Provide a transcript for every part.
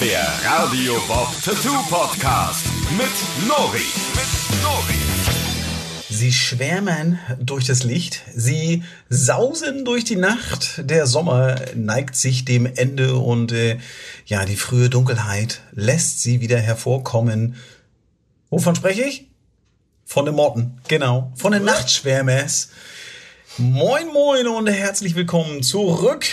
Der Radio Bob Tattoo Podcast mit Nori. Mit Nori. Sie schwärmen durch das Licht, sie sausen durch die Nacht. Der Sommer neigt sich dem Ende und äh, ja, die frühe Dunkelheit lässt sie wieder hervorkommen. Wovon spreche ich? Von den Motten, genau, von den Nachtschwärmers. Moin, moin und herzlich willkommen zurück,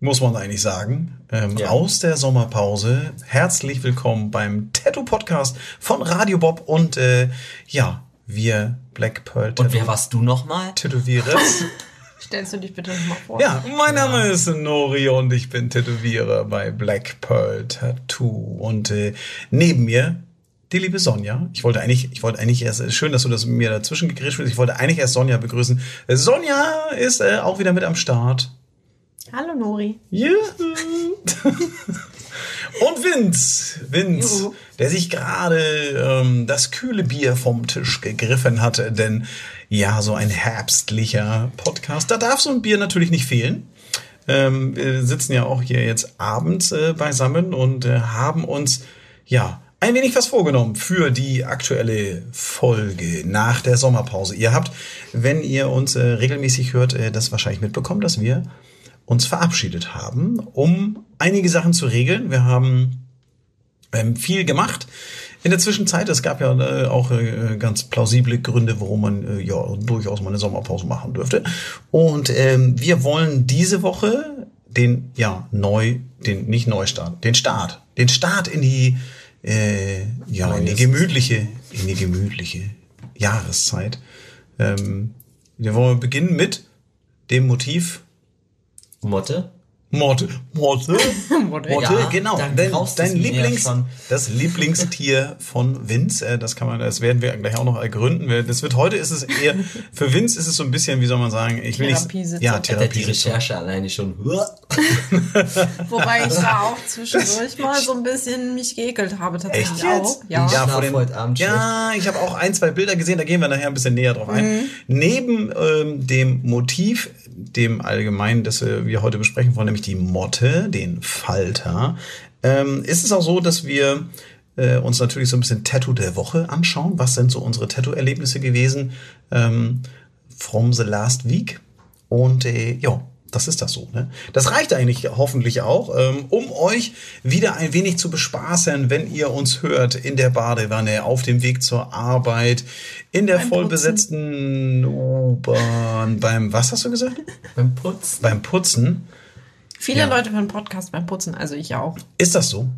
muss man eigentlich sagen, ähm, Ja. aus der Sommerpause. Herzlich willkommen beim Tattoo-Podcast von Radio Bob und äh, ja, wir Black Pearl Und wer warst du nochmal? Tätowierer. Stellst du dich bitte nochmal vor? Ja, mein Name ist Nori und ich bin Tätowierer bei Black Pearl Tattoo. Und äh, neben mir die liebe Sonja. Ich wollte eigentlich, ich wollte eigentlich erst, schön, dass du das mir dazwischen gegrätscht bist. Ich wollte eigentlich erst Sonja begrüßen. Sonja ist äh, auch wieder mit am Start. Hallo Nori. Juhu. Und Vince, Vince, Juhu. der sich gerade ähm, das kühle Bier vom Tisch gegriffen hatte, denn ja, so ein herbstlicher Podcast, da darf so ein Bier natürlich nicht fehlen. Ähm, wir sitzen ja auch hier jetzt abends äh, beisammen und äh, haben uns ja ein wenig was vorgenommen für die aktuelle Folge nach der Sommerpause. Ihr habt, wenn ihr uns äh, regelmäßig hört, äh, das wahrscheinlich mitbekommen, dass wir uns verabschiedet haben, um einige Sachen zu regeln. Wir haben ähm, viel gemacht. In der Zwischenzeit, es gab ja äh, auch äh, ganz plausible Gründe, warum man äh, ja durchaus mal eine Sommerpause machen dürfte. Und ähm, wir wollen diese Woche den, ja, neu, den, nicht Neustart, den Start, den Start in die, äh, ja, in die gemütliche, in die gemütliche Jahreszeit. Ähm, wir wollen beginnen mit dem Motiv Motte? Morte. Morte? Motte, Morte, ja, genau. dann Dein, dein Lieblings, schon. das Lieblingstier von Vince, äh, das kann man, das werden wir gleich auch noch ergründen. Das wird heute ist es eher, für Vince ist es so ein bisschen, wie soll man sagen, ich will nicht, ja, er Therapie. die Recherche alleine schon. Wobei ich da auch zwischendurch mal so ein bisschen mich geekelt habe tatsächlich Echt jetzt? auch. Ja. Ja. vor dem, heute Abend ja, ich habe auch ein, zwei Bilder gesehen, da gehen wir nachher ein bisschen näher drauf ein. Neben ähm, dem Motiv, dem allgemeinen, das wir heute besprechen wollen, nämlich die Motte, den Falter, ähm, ist es auch so, dass wir äh, uns natürlich so ein bisschen Tattoo der Woche anschauen. Was sind so unsere Tattoo-Erlebnisse gewesen ähm, from the last week? Und äh, ja, das ist das so. Ne? Das reicht eigentlich hoffentlich auch, ähm, um euch wieder ein wenig zu bespaßen, wenn ihr uns hört in der Badewanne, auf dem Weg zur Arbeit, in der Beim vollbesetzten U-Bahn, beim, was hast du gesagt? Beim Putzen. beim Putzen. Viele Ja. Leute hören Podcast beim Putzen, also ich auch. Ist das so?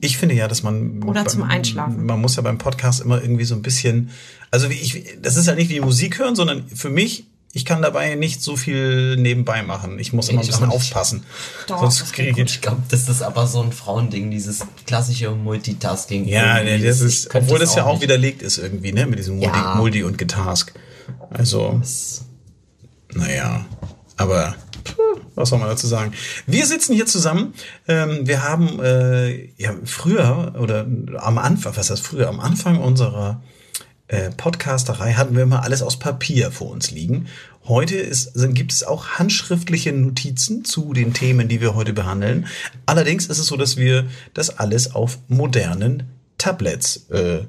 Ich finde ja, dass man. Oder beim- zum Einschlafen. Man muss ja beim Podcast immer irgendwie so ein bisschen. Also wie ich, das ist ja nicht wie Musik hören, sondern für mich, ich kann dabei nicht so viel nebenbei machen. Ich muss immer ein bisschen aufpassen. Doch, Sonst das kriege ich. Ich glaube, das ist aber so ein Frauending, dieses klassische Multitasking. Ja, nee, das ist, obwohl das ja auch nicht. widerlegt ist irgendwie, ne, mit diesem Multi, Ja. Multi und Getask. Also, Das- naja, aber was soll man dazu sagen? Wir sitzen hier zusammen. Ähm, wir haben äh, ja früher oder am Anfang, was heißt früher, am Anfang unserer äh, Podcasterei hatten wir immer alles aus Papier vor uns liegen. Heute ist, sind, gibt es auch handschriftliche Notizen zu den Themen, die wir heute behandeln. Allerdings ist es so, dass wir das alles auf modernen Tablets äh,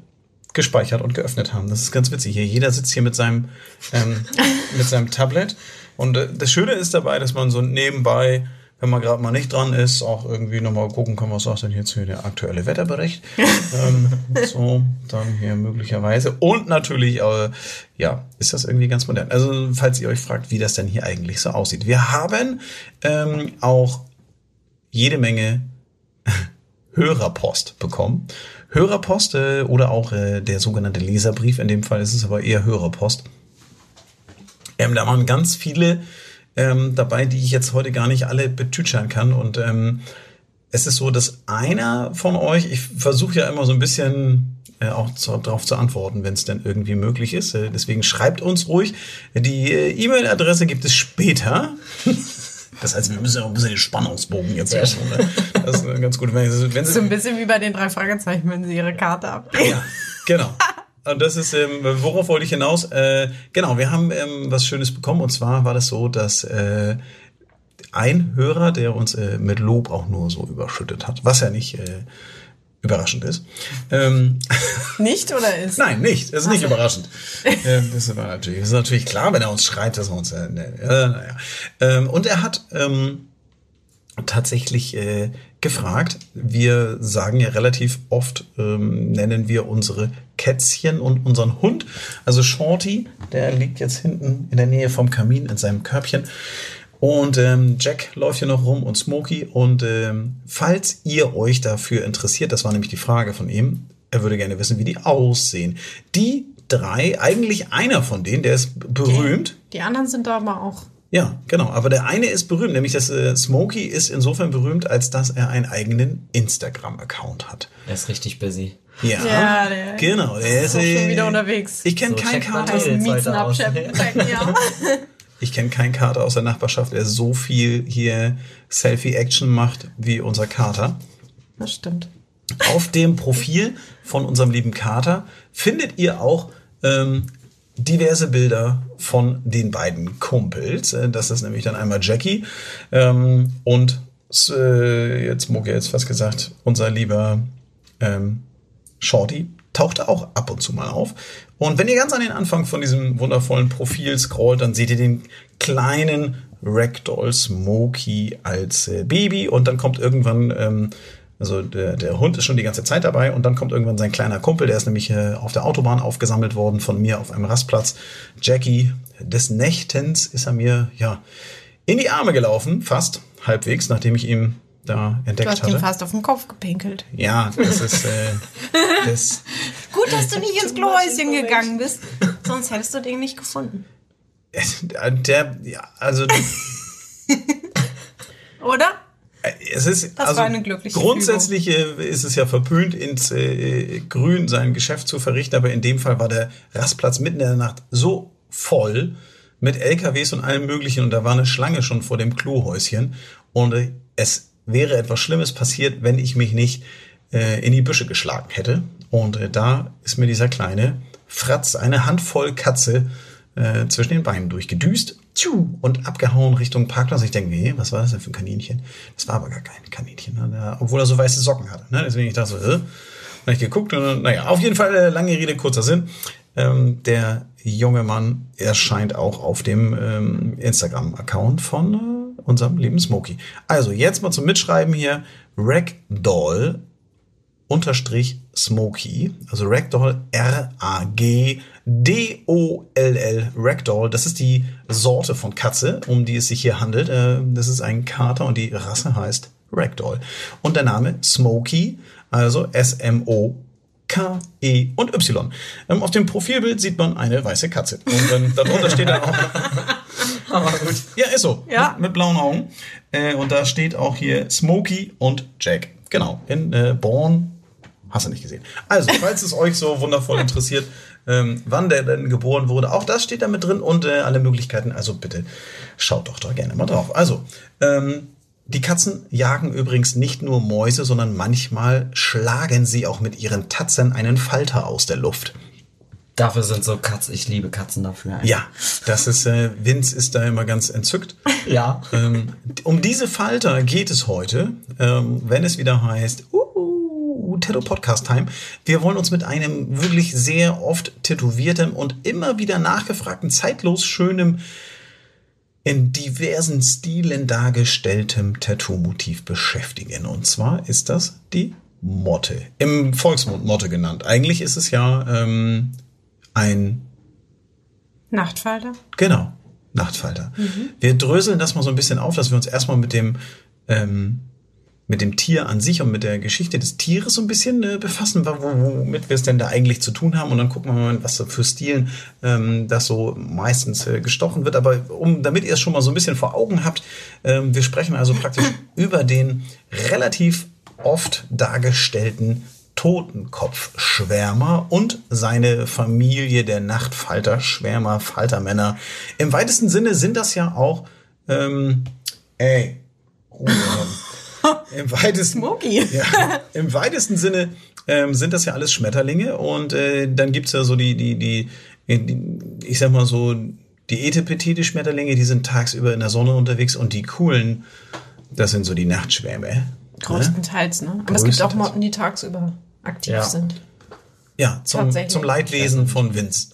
gespeichert und geöffnet haben. Das ist ganz witzig. Hier, jeder sitzt hier mit seinem, ähm, mit seinem Tablet. Und äh, das Schöne ist dabei, dass man so nebenbei, wenn man gerade mal nicht dran ist, auch irgendwie nochmal gucken kann, was sagt denn jetzt hier der aktuelle Wetterbericht. ähm, so, dann hier möglicherweise. Und natürlich, äh, ja, ist das irgendwie ganz modern. Also, falls ihr euch fragt, wie das denn hier eigentlich so aussieht. Wir haben ähm, auch jede Menge Hörerpost bekommen. Hörerpost äh, oder auch äh, der sogenannte Leserbrief, in dem Fall ist es aber eher Hörerpost. Ähm, da waren ganz viele ähm, dabei, die ich jetzt heute gar nicht alle betütschern kann. Und ähm, es ist so, dass einer von euch, ich versuche ja immer so ein bisschen äh, auch zu, darauf zu antworten, wenn es denn irgendwie möglich ist. Äh, deswegen schreibt uns ruhig. Die äh, E-Mail-Adresse gibt es später. Das heißt, wir müssen ja auch ein bisschen den Spannungsbogen jetzt schon. Ne? Das ist äh, ganz gut. Wenn, wenn So Sie, ein bisschen wie bei den drei Fragezeichen, wenn sie ihre Karte abgeben. ja, genau. Und das ist, ähm, worauf wollte ich hinaus? Äh, genau, wir haben ähm, was Schönes bekommen. Und zwar war das so, dass äh, ein Hörer, der uns äh, mit Lob auch nur so überschüttet hat, was ja nicht äh, überraschend ist. Ähm, Nicht oder ist? Nein, nicht. Das ist nicht überraschend. ähm, das, war natürlich, das ist natürlich klar, wenn er uns schreit, dass er uns. Äh, ne, äh, naja. ähm, und er hat ähm, tatsächlich äh, gefragt. Wir sagen ja relativ oft, ähm, nennen wir unsere Kätzchen und unseren Hund. Also Shorty, der liegt jetzt hinten in der Nähe vom Kamin in seinem Körbchen. Und ähm, Jack läuft hier noch rum und Smokey. Und ähm, falls ihr euch dafür interessiert, das war nämlich die Frage von ihm, er würde gerne wissen, wie die aussehen. Die drei, eigentlich einer von denen, der ist berühmt. Die anderen sind da aber auch. Ja, genau. Aber der eine ist berühmt, nämlich das äh, Smokey ist insofern berühmt, als dass er einen eigenen Instagram-Account hat. Er ist richtig busy. Ja, Ja, der genau. Der ist auch schon äh, wieder unterwegs. Ich kenne So keinen Kater. Ja. Ich kenne keinen Kater aus der Nachbarschaft, der so viel hier Selfie-Action macht wie unser Kater. Das stimmt. Auf dem Profil von unserem lieben Kater findet ihr auch ähm, diverse Bilder von den beiden Kumpels. Äh, Das ist nämlich dann einmal Jackie ähm, und äh, jetzt Mucke jetzt fast gesagt, unser lieber ähm, Shorty tauchte auch ab und zu mal auf. Und wenn ihr ganz an den Anfang von diesem wundervollen Profil scrollt, dann seht ihr den kleinen Ragdoll Smokey als äh, Baby und dann kommt irgendwann, ähm, also der, der Hund ist schon die ganze Zeit dabei und dann kommt irgendwann sein kleiner Kumpel, der ist nämlich äh, auf der Autobahn aufgesammelt worden von mir auf einem Rastplatz. Jackie, des Nächtens ist er mir, ja, in die Arme gelaufen, fast halbwegs, nachdem ich ihn da Du entdeckt hast hatte. ihm fast auf den Kopf gepinkelt. Ja, das ist äh, das, Gut, dass du nicht ins Klohäuschen gegangen bist. Sonst hättest du den nicht gefunden. der, ja, also Oder? Es ist Das also war eine glückliche grundsätzlich äh, ist es ja verpönt ins äh, Grün sein Geschäft zu verrichten, aber in dem Fall war der Rastplatz mitten in der Nacht so voll mit LKWs und allem möglichen und da war eine Schlange schon vor dem Klohäuschen und äh, es wäre etwas Schlimmes passiert, wenn ich mich nicht äh, in die Büsche geschlagen hätte und äh, da ist mir dieser kleine Fratz eine Handvoll Katze äh, zwischen den Beinen durchgedüst tschu, und abgehauen Richtung Parkplatz. Ich denke, nee, was war das denn für ein Kaninchen? Das war aber gar kein Kaninchen, ne? Obwohl er so weiße Socken hatte. Ne? Deswegen ich dachte so, äh, dann ich geguckt und naja, auf jeden Fall äh, lange Rede, kurzer Sinn. Ähm, der junge Mann erscheint auch auf dem ähm, Instagram-Account von äh, unserem lieben Smokey. Also jetzt mal zum Mitschreiben hier. Ragdoll unterstrich Smokey, also Ragdoll R-A-G-D-O-L-L, Ragdoll, das ist die Sorte von Katze, um die es sich hier handelt. Äh, Das ist ein Kater und die Rasse heißt Ragdoll. Und der Name Smokey, also S-M-O-K, E und Y. Ähm, Auf dem Profilbild sieht man eine weiße Katze. Und ähm, darunter steht dann auch Aber gut. ja, ist so. Ja. Mit, mit blauen Augen. Äh, und da steht auch hier Smokey und Jack. Genau. In äh, Born. Hast du nicht gesehen. Also, falls es euch so wundervoll interessiert, ähm, wann der denn geboren wurde, auch das steht da mit drin und äh, alle Möglichkeiten. Also bitte schaut doch da gerne mal drauf. Also, ähm, die Katzen jagen übrigens nicht nur Mäuse, sondern manchmal schlagen sie auch mit ihren Tatzen einen Falter aus der Luft. Dafür sind so Katzen, ich liebe Katzen dafür. Ja, das ist, äh, Vince ist da immer ganz entzückt. Ja. Ähm, um diese Falter geht es heute, ähm, wenn es wieder heißt, uh, Tattoo Podcast Time. Wir wollen uns mit einem wirklich sehr oft tätowiertem und immer wieder nachgefragten, zeitlos schönem, in diversen Stilen dargestelltem Tattoo-Motiv beschäftigen. Und zwar ist das die Motte. Im Volksmund Motte genannt. Eigentlich ist es ja ähm, ein Nachtfalter? Genau, Nachtfalter. Wir dröseln das mal so ein bisschen auf, dass wir uns erstmal mit dem ähm, mit dem Tier an sich und mit der Geschichte des Tieres so ein bisschen äh, befassen, wo- wo- womit wir es denn da eigentlich zu tun haben. Und dann gucken wir mal, was für Stilen ähm, das so meistens äh, gestochen wird. Aber um, damit ihr es schon mal so ein bisschen vor Augen habt, ähm, wir sprechen also praktisch über den relativ oft dargestellten Totenkopfschwärmer und seine Familie der Nachtfalter, Schwärmer, Faltermänner. Im weitesten Sinne sind das ja auch, ähm, ey, Ruhe. Im weitesten, Smokey. ja, im weitesten Sinne ähm, sind das ja alles Schmetterlinge und äh, dann gibt's ja so die, die, die, die, ich sag mal so die Etepetete-Schmetterlinge, die sind tagsüber in der Sonne unterwegs und die coolen, das sind so die Nachtschwäme. Ne? Größtenteils, ne? Aber es gibt auch. Motten, die tagsüber aktiv Ja. sind. Ja, zum, Tatsächlich. zum Leidwesen von Vince.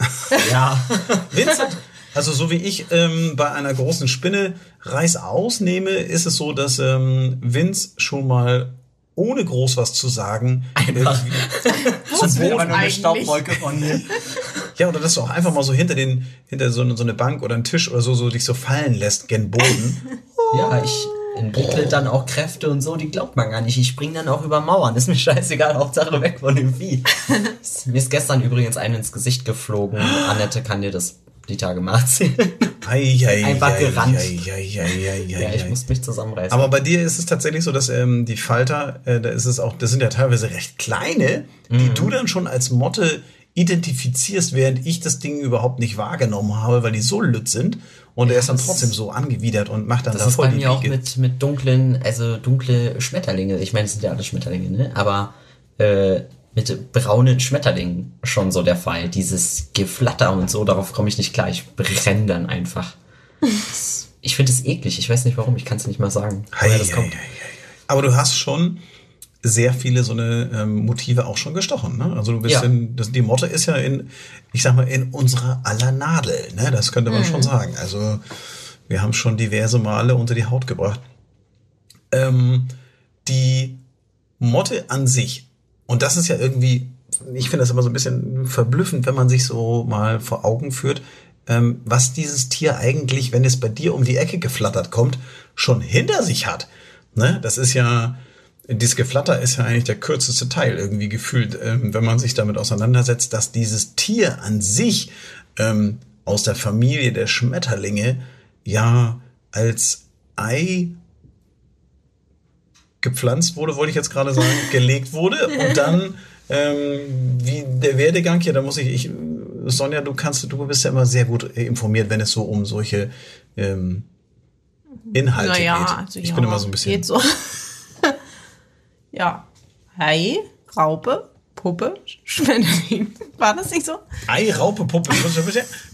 Ja. Vince hat, also so wie ich ähm, bei einer großen Spinne Reis ausnehme, ist es so, dass ähm, Vince schon mal ohne groß was zu sagen Einfach. aber nur eine? Staubwolke von mir. ja oder dass du auch einfach mal so hinter den hinter so, eine- so eine Bank oder einen Tisch oder so so dich so fallen lässt gen Boden. Ja, ich entwickle dann auch Kräfte und so, die glaubt man gar nicht. Ich spring dann auch über Mauern. Ist mir scheißegal, Hauptsache weg von dem Vieh. mir ist gestern übrigens einen ins Gesicht geflogen. Annette kann dir das die Tage. Ei, ei, Einfach ei, gerannt. ei, ei, ei, ei, Ja, ich muss mich zusammenreißen. Aber bei dir ist es tatsächlich so, dass ähm, die Falter, äh, da ist es auch, das sind ja teilweise recht kleine, die Mhm. du dann schon als Motte identifizierst, während ich das Ding überhaupt nicht wahrgenommen habe, weil die so lütt sind. Und er ist dann das trotzdem so angewidert und macht dann Das da ist voll bei die mir auch Biege. mit, mit dunklen, also dunkle Schmetterlinge. Ich meine, es sind ja alle Schmetterlinge, ne? Aber äh, mit braunen Schmetterlingen schon so der Fall. Dieses Geflatter und so, darauf komme ich nicht klar. Ich brenne dann einfach. Das- Ich finde es eklig. Ich weiß nicht warum. Ich kann es nicht mal sagen. Hei, das hei, kommt. hei, hei. Aber du hast schon sehr viele so eine ähm, Motive auch schon gestochen. Ne? Also du bist Ja. in, das, die Motte ist ja in, ich sag mal, in unserer aller Nadel. Ne? Das könnte man schon sagen. Also wir haben schon diverse Male unter die Haut gebracht. Ähm, die Motte an sich, und das ist ja irgendwie, ich finde das immer so ein bisschen verblüffend, wenn man sich so mal vor Augen führt, ähm, was dieses Tier eigentlich, wenn es bei dir um die Ecke geflattert kommt, schon hinter sich hat. Ne? Das ist ja, dieses Geflatter ist ja eigentlich der kürzeste Teil irgendwie gefühlt, ähm, wenn man sich damit auseinandersetzt, dass dieses Tier an sich ähm, aus der Familie der Schmetterlinge ja als Ei gepflanzt wurde, wollte ich jetzt gerade sagen, gelegt wurde und dann ähm, wie der Werdegang hier, da muss ich, ich, Sonja, du kannst, du bist ja immer sehr gut informiert, wenn es so um solche ähm, Inhalte naja, geht. also ich ja, bin immer so ein bisschen. Geht so. ja. Hai, Raupe, Puppe, Schmetterling. War das nicht so? Ei, Raupe, Puppe.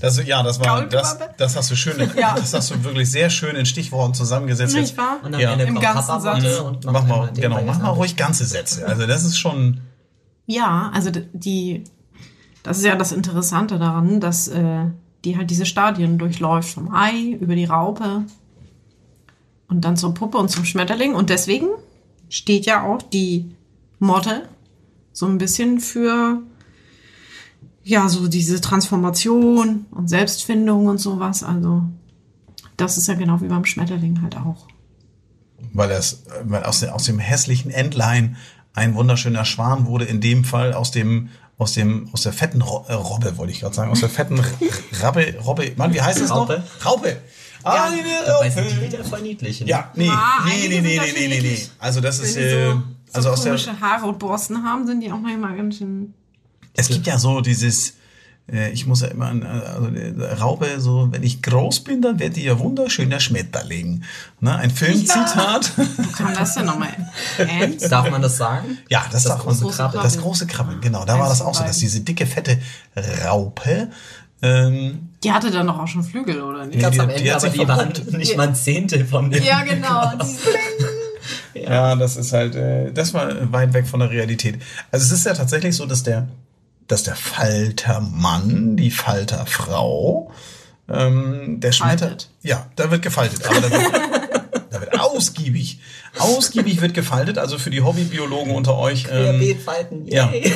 Das, ja, das war, das, das hast du schön, in, Ja. das hast du wirklich sehr schön in Stichworten zusammengesetzt. Nicht wahr? Und am Ja. Ende Im ganzen Papa Satz. Und Mach mal, genau, mach mal ruhig ganze Sätze. Also das ist schon, Ja, also die, das ist ja das Interessante daran, dass äh, die halt diese Stadien durchläuft, vom Ei über die Raupe und dann zur Puppe und zum Schmetterling. Und deswegen steht ja auch die Motte so ein bisschen für ja so diese Transformation und Selbstfindung und sowas. Also das ist ja genau wie beim Schmetterling halt auch. weil das, weil aus, dem- aus dem hässlichen Entlein ein wunderschöner Schwan wurde, in dem Fall aus dem, aus dem, aus der fetten Ro äh, Robbe, wollte ich gerade sagen, aus der fetten Rabbe, Robbe, Mann, wie heißt es noch? Raupe. Raupe. Ah, Ja. die Dabei sind die Raupe. wieder voll niedlich. ne? Ja, nee, Ah, nee, nee, nee, nee, nee, nee, nee. Also das ist, die äh, so, also so aus der, komische Haare und Borsten haben, sind die auch manchmal ganz schön es gibt ja so dieses, äh, ich muss ja immer an, also Raupe, so, wenn ich groß bin, dann werde ich ja wunderschöner Schmetterling. Ne, ein Filmzitat. Wo kam das denn nochmal? Ernst? Darf man das sagen? Ja, das, Das darf man. große Krabbeln. Das große Krabbeln, genau. Da war Eins das von auch so, dass diese dicke, fette Raupe, ähm, Die hatte dann doch auch schon Flügel, oder nicht? Ganz die- am die Ende, hat aber die waren nicht mal ein Zehntel von dem. Ja, genau. Ja. das ist halt, äh, das war weit weg von der Realität. Also es ist ja tatsächlich so, dass der, dass der Faltermann, die Falterfrau, ähm, der Faltet. ja, da wird gefaltet, aber da wird, da wird ausgiebig, ausgiebig wird gefaltet. Also für die Hobbybiologen unter euch, ähm, Querbeetfalten, ja. yay.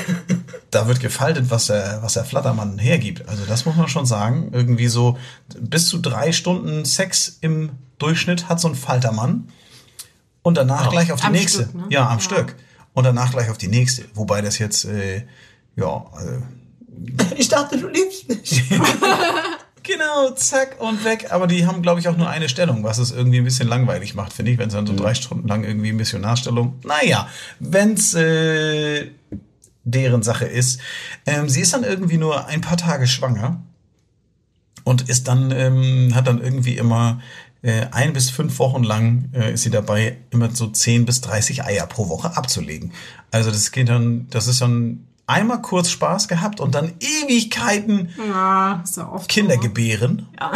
da wird gefaltet, was der, was der Flattermann hergibt. Also das muss man schon sagen. Irgendwie so bis zu drei Stunden Sex im Durchschnitt hat so ein Faltermann. Und danach gleich auf die Am nächste. Stück, ne? Ja, am Ja. Stück. Und danach gleich auf die nächste. Wobei das jetzt, äh, ja, äh, Ich dachte, du liebst mich. genau, zack und weg. Aber die haben, glaube ich, auch nur eine Stellung, was es irgendwie ein bisschen langweilig macht, finde ich, wenn es dann so drei Stunden lang irgendwie Missionarstellung. Naja, wenn's äh, deren Sache ist. Ähm, sie ist dann irgendwie nur ein paar Tage schwanger und ist dann, ähm, hat dann irgendwie immer äh, ein bis fünf Wochen lang äh, ist sie dabei, immer so 10 bis 30 Eier pro Woche abzulegen. Also das geht dann, das ist dann einmal kurz Spaß gehabt und dann Ewigkeiten Ja, ist ja Kinder so. gebären. Ja.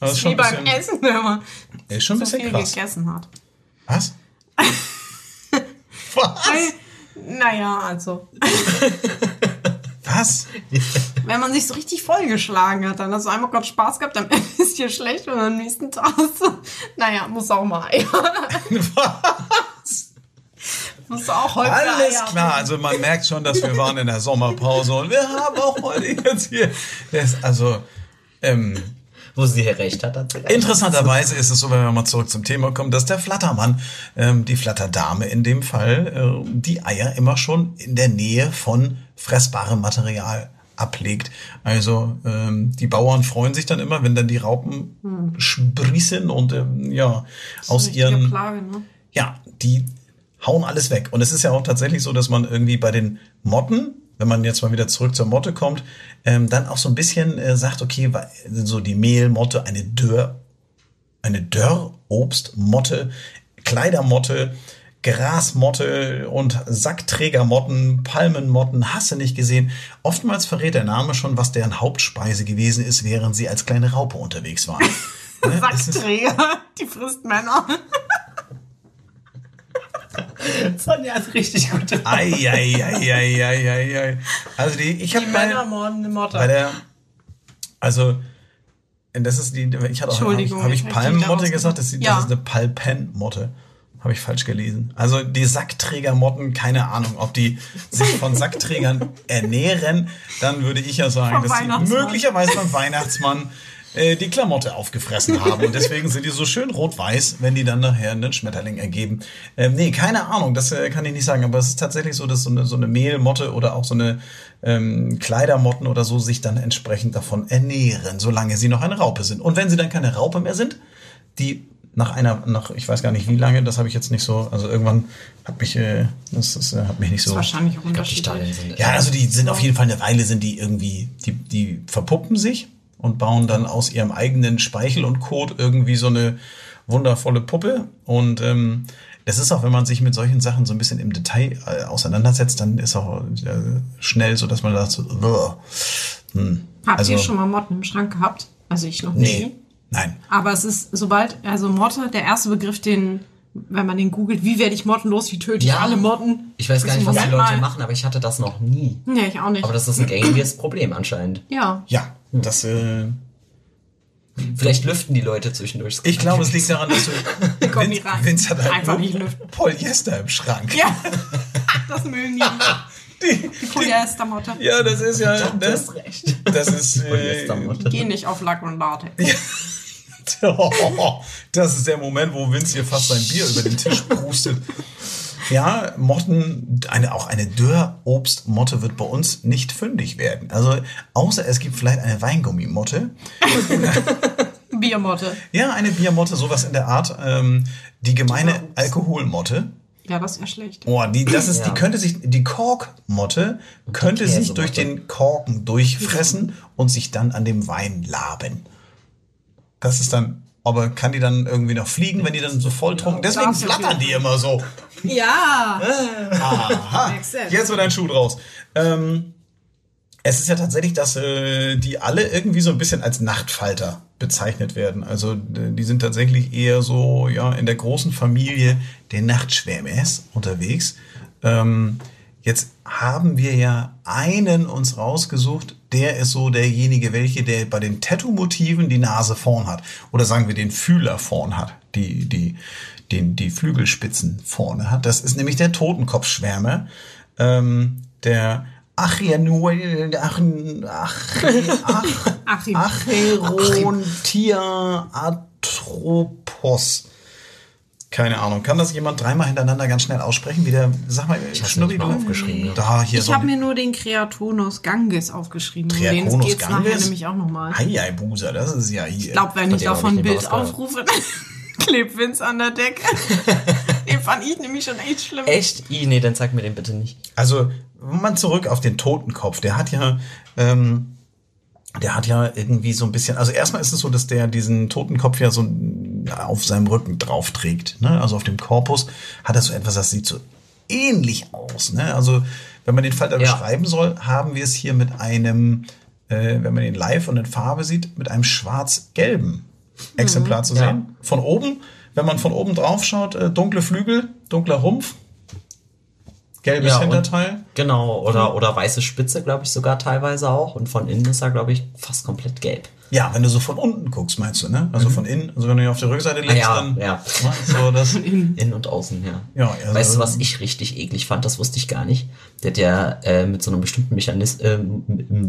Das ist Wie schon ein beim bisschen, Essen, wenn man ist schon ein so bisschen viel krass. gegessen hat. Was? Was? Naja, also, Was? wenn man sich so richtig vollgeschlagen hat, dann hast du einmal kurz Spaß gehabt, dann ist dir schlecht und am nächsten Tag hast du, naja, muss auch mal Eier. Was? Musst du auch heute Alles Eier. klar, also man merkt schon, dass wir waren in der Sommerpause und wir haben auch heute jetzt hier. Das, also, ähm, Wo sie hier recht hat, hat sie recht. Interessanterweise ist es so, wenn wir mal zurück zum Thema kommen, dass der Flattermann, ähm, die Flatterdame in dem Fall, äh, die Eier immer schon in der Nähe von fressbarem Material ablegt. Also ähm, die Bauern freuen sich dann immer, wenn dann die Raupen sprießen und ähm, ja aus ihren Plage, ne? ja, die hauen alles weg. Und es ist ja auch tatsächlich so, dass man irgendwie bei den Motten, wenn man jetzt mal wieder zurück zur Motte kommt, ähm, dann auch so ein bisschen äh, sagt, okay, so die Mehlmotte, eine Dörr, eine Dörrobstmotte, Kleidermotte, Grasmotte und Sackträgermotten, Palmenmotten, hast du nicht gesehen. Oftmals verrät der Name schon, was deren Hauptspeise gewesen ist, während sie als kleine Raupe unterwegs waren. Ne? Ist- Sackträger, die frisst Männer. Sonja hat richtig gute Ei, ei, ei, ei, ei, ei, ei. Also die, ich habe bei, Männer morden eine Motte. bei der, also das ist die, ich hatte auch, habe ich, hab ich Palmenmotte gesagt, das, ist- das Ja. ist eine Palpenmotte. Habe ich falsch gelesen. Also die Sackträgermotten, keine Ahnung, ob die sich von Sackträgern ernähren, dann würde ich ja sagen, dass sie möglicherweise beim Weihnachtsmann äh, die Klamotte aufgefressen haben. Und deswegen sind die so schön rot-weiß, wenn die dann nachher einen Schmetterling ergeben. Ähm, nee, keine Ahnung, das äh, kann ich nicht sagen. Aber es ist tatsächlich so, dass so eine, so eine Mehlmotte oder auch so eine ähm, Kleidermotten oder so sich dann entsprechend davon ernähren, solange sie noch eine Raupe sind. Und wenn sie dann keine Raupe mehr sind, die nach einer, nach ich weiß gar nicht wie lange, das habe ich jetzt nicht so, also irgendwann hat mich, äh, das, das äh, hat mich nicht ist so. wahrscheinlich auch Ich glaube, die Stadien sind. Ja, also die sind auf jeden Fall eine Weile, sind die irgendwie, die, die verpuppen sich und bauen dann aus ihrem eigenen Speichel und Kot irgendwie so eine wundervolle Puppe. Und ähm, das ist auch, wenn man sich mit solchen Sachen so ein bisschen im Detail äh, auseinandersetzt, dann ist auch äh, schnell so, dass man sagt, so, hm. Habt also, ihr schon mal Motten im Schrank gehabt? Also ich noch Nee, nie. Nein. Aber es ist, sobald, also Motte, der erste Begriff, den, wenn man den googelt, wie werde ich Motten los, wie töte ich Ja. alle Motten? Ich weiß gar nicht, was die Leute mal- machen, aber ich hatte das noch nie. Nee, ich auch nicht. Aber das ist ein gängiges Problem anscheinend. ja. Ja, das, äh, Vielleicht lüften die Leute zwischendurch. ich glaube, es liegt daran, dass du, kommen Vince, rein. Vince hat halt Einfach nicht lüften. Polyester im Schrank. Ja. das mögen die. Die, Die Polyestermotte. ja, das ist ja, Du das, hast recht. das ist, äh, Polyestermotte. Gehen nicht auf Lack und Latex. Das ist der Moment, wo Vince hier fast sein Bier über den Tisch prustet. Ja, Motten, eine, auch eine Dörrobstmotte wird bei uns nicht fündig werden. Also, außer es gibt vielleicht eine Weingummimotte. Biermotte. Ja, eine Biermotte, sowas in der Art. Ähm, die gemeine Dörrobst. Alkoholmotte. Ja, das wäre schlecht. Oh, die, das ist, Ja. die könnte sich, die Korkmotte könnte sich durch den Korken durchfressen und sich dann an dem Wein laben. Das ist dann, aber kann die dann irgendwie noch fliegen, wenn die dann so volltrunken? Deswegen darfst du flattern die immer so. Ja. Aha, Makes sense. jetzt wird ein Schuh draus. Ähm, es ist ja tatsächlich, dass äh, die alle irgendwie so ein bisschen als Nachtfalter bezeichnet werden. Also äh, die sind tatsächlich eher so ja in der großen Familie der Nachtschwärmers unterwegs. Ähm, jetzt haben wir ja einen uns rausgesucht, der ist so derjenige, welche der bei den Tattoo-Motiven die Nase vorn hat. Oder sagen wir den Fühler vorn hat. Die, die, den, die Flügelspitzen vorne hat. Das ist nämlich der Totenkopfschwärmer. Ähm, der Achianuel, Ach, Ach, Ach. Acherontia atropos. Keine Ahnung. Kann das jemand dreimal hintereinander ganz schnell aussprechen? Wie der, sag mal, nicht mal du? aufgeschrieben. Da, hier Ich so habe mir nur den Creatonus ganges aufgeschrieben. Um den Triaconus geht's nachher ganges? nämlich auch nochmal. Hei, Buser, das ist ja hier. Ich glaube, wenn ich davon ich ein Bild aufrufe, dann klebt Vince an der Decke. den fand ich nämlich schon echt schlimm. Echt? I, nee, dann sag mir den bitte nicht. Also, mal zurück auf den Totenkopf. Der hat ja, ähm, der hat ja irgendwie so ein bisschen, also erstmal ist es so, dass der diesen Totenkopf ja so auf seinem Rücken drauf trägt. Ne? Also auf dem Korpus hat er so etwas, das sieht so ähnlich aus. Ne? Also wenn man den Falter Ja. beschreiben soll, haben wir es hier mit einem, äh, wenn man den live und in Farbe sieht, mit einem schwarz-gelben Exemplar zu Ja. sehen. Von oben, wenn man von oben drauf schaut, äh, dunkle Flügel, dunkler Rumpf, gelbes Ja, und- Hinterteil. Genau, oder, oder weiße Spitze, glaube ich, sogar teilweise auch. Und von innen ist er, glaube ich, fast komplett gelb. Ja, wenn du so von unten guckst, meinst du, ne? Also von innen, also wenn du ihn auf der Rückseite legst, Mhm. ja, dann ja. ne, so das. Innen und außen, ja. Ja, also- weißt du, was ich richtig eklig fand? Das wusste ich gar nicht. Der, der äh, mit so einem bestimmten Mechanis äh,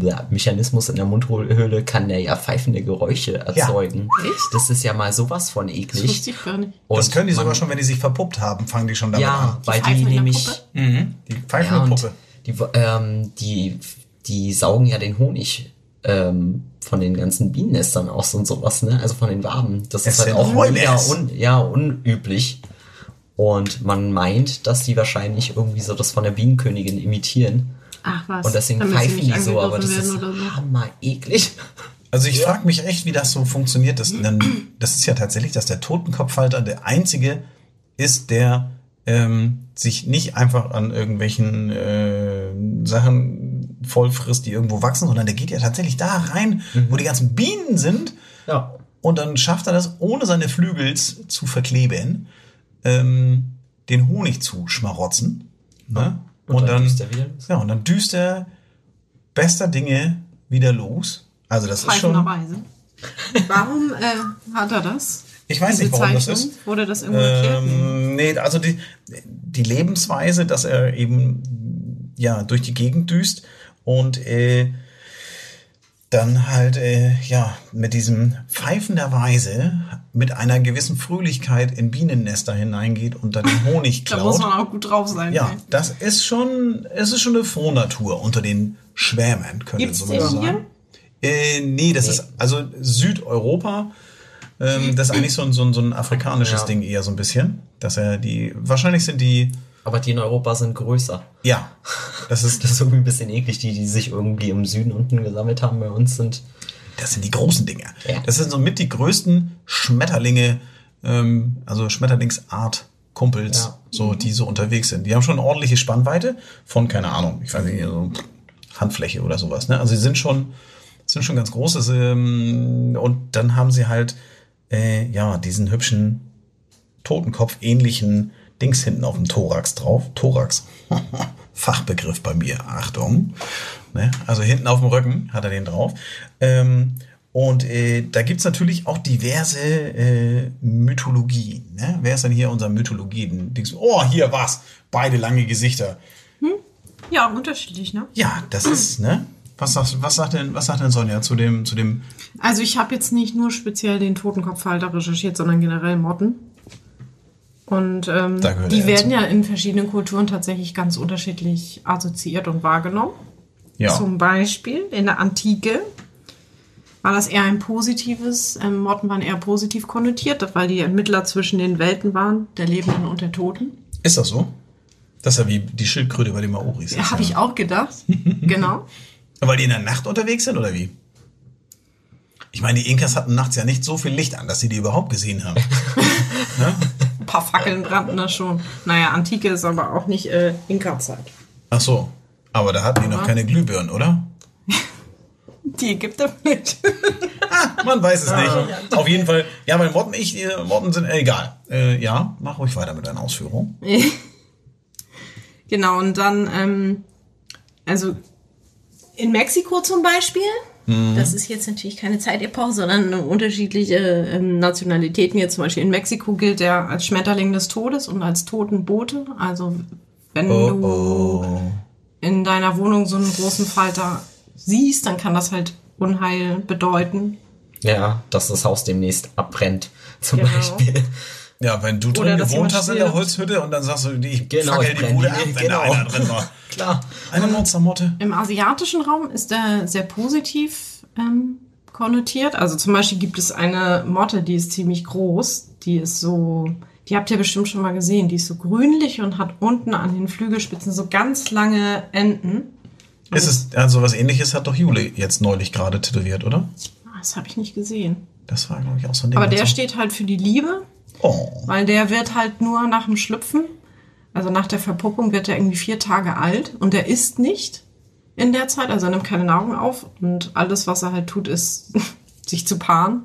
ja, Mechanismus in der Mundhöhle kann der ja pfeifende Geräusche erzeugen. Echt? Das ist ja mal sowas von Das eklig. wusste ich gar nicht. das Und können die man- sogar schon, wenn die sich verpuppt haben, fangen die schon damit Ja, an. weil Pfeifen die der nämlich Puppe? Mhm. Die pfeifende ja, Puppe. die, ähm, die, die saugen ja den Honig ähm, von den ganzen Bienennestern aus und sowas, ne? Also von den Waben. Das Es ist halt auch mega un, ja, unüblich. Und man meint, dass die wahrscheinlich irgendwie so das von der Bienenkönigin imitieren. Ach was. Und deswegen pfeifen die so, aber das ist so. hammer eklig. Also ich frage mich echt, wie das so funktioniert. Das, denn das ist ja tatsächlich, dass der Totenkopfhalter der einzige ist, der ähm, sich nicht einfach an irgendwelchen äh, Sachen voll frisst, die irgendwo wachsen, sondern der geht ja tatsächlich da rein, wo die ganzen Bienen sind. Ja. Und dann schafft er das, ohne seine Flügels zu verkleben, ähm, den Honig zu schmarotzen. Ne? Und dann düst er wieder los. ja, und dann düst er bester Dinge wieder los. Also das ist schon. Warum äh, hat er das? Ich weiß Diese nicht, warum das Zeichnung? ist. Wurde das irgendwo erklärt? Ähm, nee, also die, die Lebensweise, dass er eben ja durch die Gegend düst und äh, dann halt äh, ja mit diesem pfeifenderweise mit einer gewissen Fröhlichkeit in Bienennester hineingeht und dann den Honig Da muss klaut. man auch gut drauf sein. Ja, ey. das ist schon, es ist schon eine Frohnatur unter den Schwämen, könnte Gibt's so den sagen. hier? Äh, nee, das ist also Südeuropa. Ähm, das ist eigentlich so ein, so ein, so ein afrikanisches Ja. Ding eher so ein bisschen. Dass er die, wahrscheinlich sind die, Aber die in Europa sind größer. ja, das ist, Das ist irgendwie ein bisschen eklig, die, die sich irgendwie im Süden unten gesammelt haben. Bei uns sind das sind die großen Dinge. Ja. Das sind so mit die größten Schmetterlinge, ähm, also Schmetterlingsart Kumpels, Ja. so, die so unterwegs sind. Die haben schon eine ordentliche Spannweite von, keine Ahnung, ich weiß nicht, so Handfläche oder sowas. Ne? Also sie sind schon, sind schon ganz groß. Ähm, und dann haben sie halt, äh, ja, diesen hübschen Totenkopf-ähnlichen Dings hinten auf dem Thorax drauf. Thorax. Fachbegriff bei mir. Achtung. Ne? Also hinten auf dem Rücken hat er den drauf. Ähm, und äh, da gibt's natürlich auch diverse äh, Mythologien. Ne? Wer ist denn hier unser Mythologien? Dings? Oh, hier was. Beide lange Gesichter. Ja, unterschiedlich, ne? Ja, das ist, ne? Was sagt, was sagt denn, was sagt denn Sonja zu dem, zu dem, Also ich habe jetzt nicht nur speziell den Totenkopfhalter recherchiert, sondern generell Motten. Und ähm, die er werden ja in verschiedenen Kulturen tatsächlich ganz unterschiedlich assoziiert und wahrgenommen. ja. Zum Beispiel in der Antike war das eher ein positives, ähm, Motten waren eher positiv konnotiert, weil die Ermittler zwischen den Welten waren, der Lebenden und der Toten. Ist das so? Das ist ja wie die Schildkröte bei den Maoris. Ja, habe ich auch gedacht. genau. Weil die in der Nacht unterwegs sind, oder wie? Ich meine, die Inkas hatten nachts ja nicht so viel Licht an, dass sie die überhaupt gesehen haben. ne? Ein paar Fackeln brannten da schon. Naja, Antike ist aber auch nicht äh, Inka-Zeit. Ach so. Aber da hatten die noch keine Glühbirnen, oder? Die Ägypter mit. Man weiß es nicht. Auf jeden Fall. Ja, weil Motten, ich, äh, sind, äh, egal. Äh, ja, mach ruhig weiter mit deiner Ausführung. genau, und dann, ähm, also in Mexiko zum Beispiel, das ist jetzt natürlich keine Zeitepoche, sondern unterschiedliche ähm, Nationalitäten. Jetzt zum Beispiel in Mexiko gilt er als Schmetterling des Todes und als Totenbote. Also wenn Oh, du oh. in deiner Wohnung so einen großen Falter siehst, dann kann das halt Unheil bedeuten. Ja, dass das Haus demnächst abbrennt, zum Genau. Beispiel. Ja, wenn du drin gewohnt hast in der. Holzhütte und dann sagst du, ich Genau, fackel die Bude die- ab, wenn genau. da einer drin war. Klar. Eine Monstermotte. Im asiatischen Raum ist er sehr positiv ähm, konnotiert. Also zum Beispiel gibt es eine Motte, die ist ziemlich groß. Die ist so, die habt ihr bestimmt schon mal gesehen. Die ist so grünlich und hat unten an den Flügelspitzen so ganz lange Enden. Ist es, also was ähnliches hat doch Jule jetzt neulich gerade tätowiert, oder? Ah, Das habe ich nicht gesehen. Das war, glaube ich, auch so ein Ding. Aber der so, steht halt für die Liebe, Oh. weil der wird halt nur nach dem Schlüpfen Also nach der Verpuppung wird er irgendwie vier Tage alt und er isst nicht in der Zeit, also er nimmt keine Nahrung auf und alles, was er halt tut, ist sich zu paaren.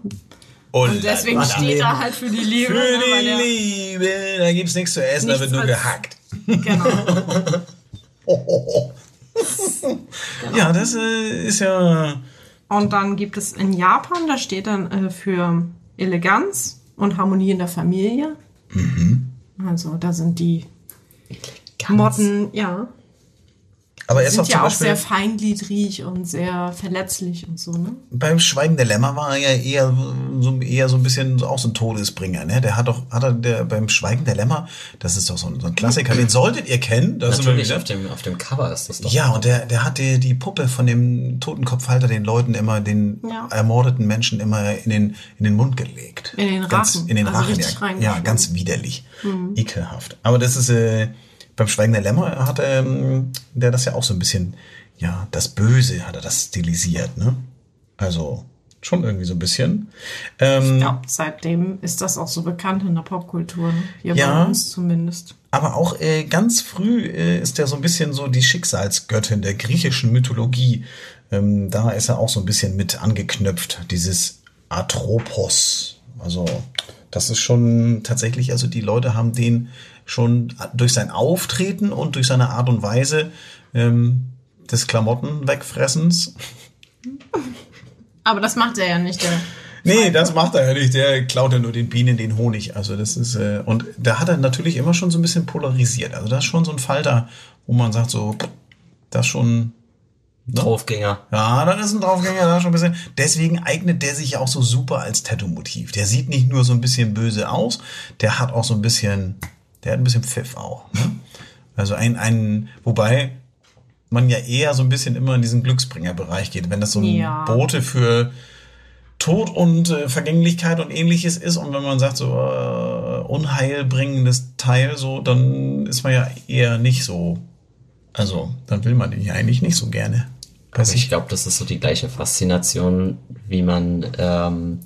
Und deswegen steht er halt für die Liebe. Für ne, die er- Liebe. Da gibt's nichts zu essen, da Nichts wird nur gehackt. Genau. Ja, das äh, ist ja. Und dann gibt es in Japan, da steht dann äh, für Eleganz und Harmonie in der Familie. Mhm. Also da sind die Ganz- Motten, ja, Aber er ist sind auch zum ja auch Beispiel. sehr feingliedrig und sehr verletzlich und so, ne? beim Schweigen der Lämmer war er ja eher so, eher so ein bisschen auch so ein Todesbringer, ne? Der hat doch, hat er der, beim Schweigen der Lämmer, das ist doch so ein, so ein Klassiker, den solltet ihr kennen. Da Natürlich, auf dem, auf dem Cover ist das doch. Ja, und der, der hat die, die Puppe von dem Totenkopfhalter den Leuten immer, den Ja. ermordeten Menschen immer in den, in den Mund gelegt. In den Ganz, Rachen. in den Also Rachen, ja. Ja, ganz widerlich. Ekelhaft. Aber das ist, äh, beim Schweigen der Lämmer hat ähm, der das ja auch so ein bisschen, ja, das Böse hat er das stilisiert, ne? Also, schon irgendwie so ein bisschen. Ähm, Ich glaube, seitdem ist das auch so bekannt in der Popkultur, ne? Hier Ja. bei uns zumindest. Aber auch äh, ganz früh äh, ist er so ein bisschen so die Schicksalsgöttin der griechischen Mythologie. Ähm, da ist er auch so ein bisschen mit angeknüpft, dieses Atropos. Also das ist schon tatsächlich, also die Leute haben den schon durch sein Auftreten und durch seine Art und Weise ähm, des Klamotten wegfressens. Aber das macht er ja nicht, der. Nee, das macht er ja nicht. Der klaut ja nur den Bienen den Honig. Also das ist äh, und da hat er natürlich immer schon so ein bisschen polarisiert. Also das ist schon so ein Falter, wo man sagt so, das schon. Draufgänger. Ja, das ist ein Draufgänger, da schon ein bisschen. Deswegen eignet der sich ja auch so super als Tattoo-Motiv. Der sieht nicht nur so ein bisschen böse aus, der hat auch so ein bisschen, der hat ein bisschen Pfiff auch. Ne? Also ein, ein, wobei man ja eher so ein bisschen immer in diesen Glücksbringer-Bereich geht. Wenn das so ein Ja. Bote für Tod und äh, Vergänglichkeit und ähnliches ist und wenn man sagt so äh, unheilbringendes Teil, so, dann ist man ja eher nicht so. Also, dann will man den ja eigentlich nicht so gerne. Also ich glaube, das ist so die gleiche Faszination, wie man, ähm,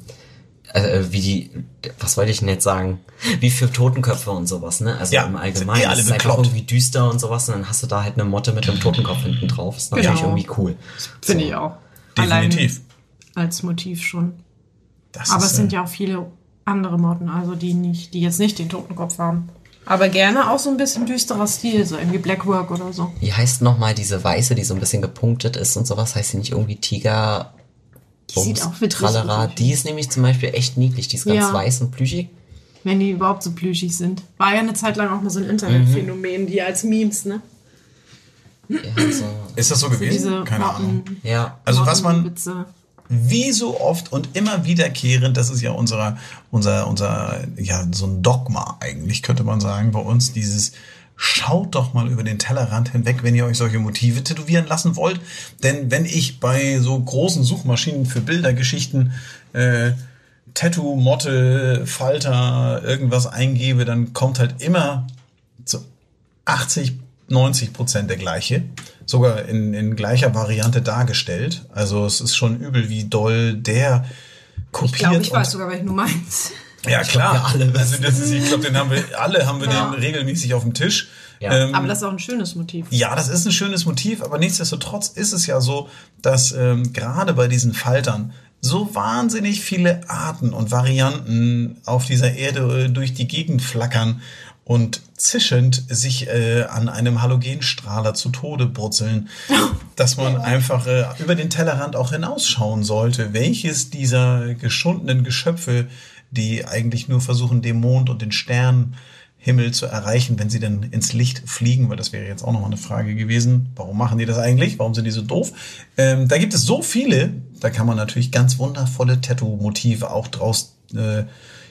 äh, wie die, was wollte ich denn jetzt sagen? Wie für Totenköpfe und sowas, ne? Also Ja, im sind Allgemeinen. eh alle es ist einfach bekloppt. irgendwie düster und sowas und dann hast du da halt eine Motte mit einem Totenkopf hinten drauf. Ist natürlich Genau. irgendwie cool. Finde ich auch. Definitiv. Allein als Motiv schon. Das Aber ist, es sind äh, ja auch viele andere Motten, also die nicht, die jetzt nicht den Totenkopf haben. Aber gerne auch so ein bisschen düsterer Stil, so irgendwie Blackwork oder so. Wie heißt nochmal diese weiße, die so ein bisschen gepunktet ist und sowas? Heißt sie nicht irgendwie Tiger? Die sieht Bums, auch witzig aus. Die ist nämlich zum Beispiel echt niedlich. Die ist ganz Ja. weiß und plüschig. Wenn die überhaupt so plüschig sind. War ja eine Zeit lang auch mal so ein Internetphänomen, die als Memes, ne? Ja, so. Ist das so gewesen? Diese Keine Ahnung. Motten, ja. Also was man wie so oft und immer wiederkehrend, das ist ja unser, unser, unser, ja, so ein Dogma eigentlich, könnte man sagen, bei uns dieses Schaut doch mal über den Tellerrand hinweg, wenn ihr euch solche Motive tätowieren lassen wollt. Denn wenn ich bei so großen Suchmaschinen für Bildergeschichten äh, Tattoo, Motte, Falter, irgendwas eingebe, dann kommt halt immer so 80, 90 Prozent der gleiche. Sogar in, in gleicher Variante dargestellt. Also es ist schon übel, wie doll der kopiert. Ich glaube, ich weiß sogar, welchen du meinst. Ja, klar. wir alle also das ist, ich glaube, den haben wir, alle haben wir Ja. den regelmäßig auf dem Tisch. Ja. Ähm, Aber das ist auch ein schönes Motiv. ja, das ist ein schönes Motiv, aber nichtsdestotrotz ist es ja so, dass ähm, gerade bei diesen Faltern so wahnsinnig viele Arten und Varianten auf dieser Erde äh, durch die Gegend flackern und zischend sich äh, an einem Halogenstrahler zu Tode brutzeln, dass man einfach äh, über den Tellerrand auch hinausschauen sollte, welches dieser geschundenen Geschöpfe, die eigentlich nur versuchen, den Mond und den Sternhimmel zu erreichen, wenn sie dann ins Licht fliegen, weil das wäre jetzt auch nochmal eine Frage gewesen. Warum machen die das eigentlich? Warum sind die so doof? Ähm, da gibt es so viele, da kann man natürlich ganz wundervolle Tattoo-Motive auch draus äh,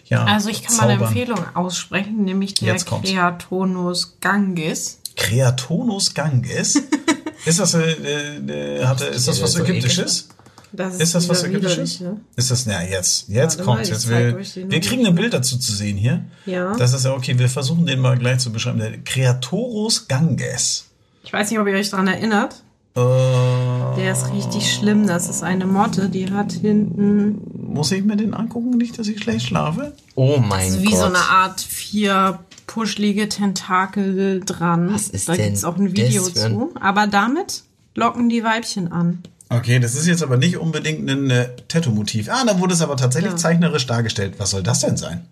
ja, Also ich kann mal eine zaubern. Empfehlung aussprechen, nämlich der. Creatonus gangis. Creatonus ganges. ist das, äh, äh, hatte, ist das was So Ägyptisches? Das Ist das was Ägyptisches? ne? Ist das, na jetzt, jetzt Warte mal, kommt's. ich Jetzt will, wir kriegen ein Bild dazu zu sehen hier. Ja. Das ist ja okay, wir versuchen den mal gleich zu beschreiben. Der Creatorus ganges. Ich weiß nicht, ob ihr euch daran erinnert. Äh, Der ist richtig schlimm. Das ist eine Motte, die hat hinten muss ich mir den angucken, nicht, dass ich schlecht schlafe? Oh mein Gott. wie so eine Art vier puschlige Tentakel dran. Was ist da denn gibt's auch ein Video das zu. Aber damit locken die Weibchen an. Okay, das ist jetzt aber nicht unbedingt ein äh, Tattoo-Motiv. Ah, da wurde es aber tatsächlich Ja. zeichnerisch dargestellt. Was soll das denn sein?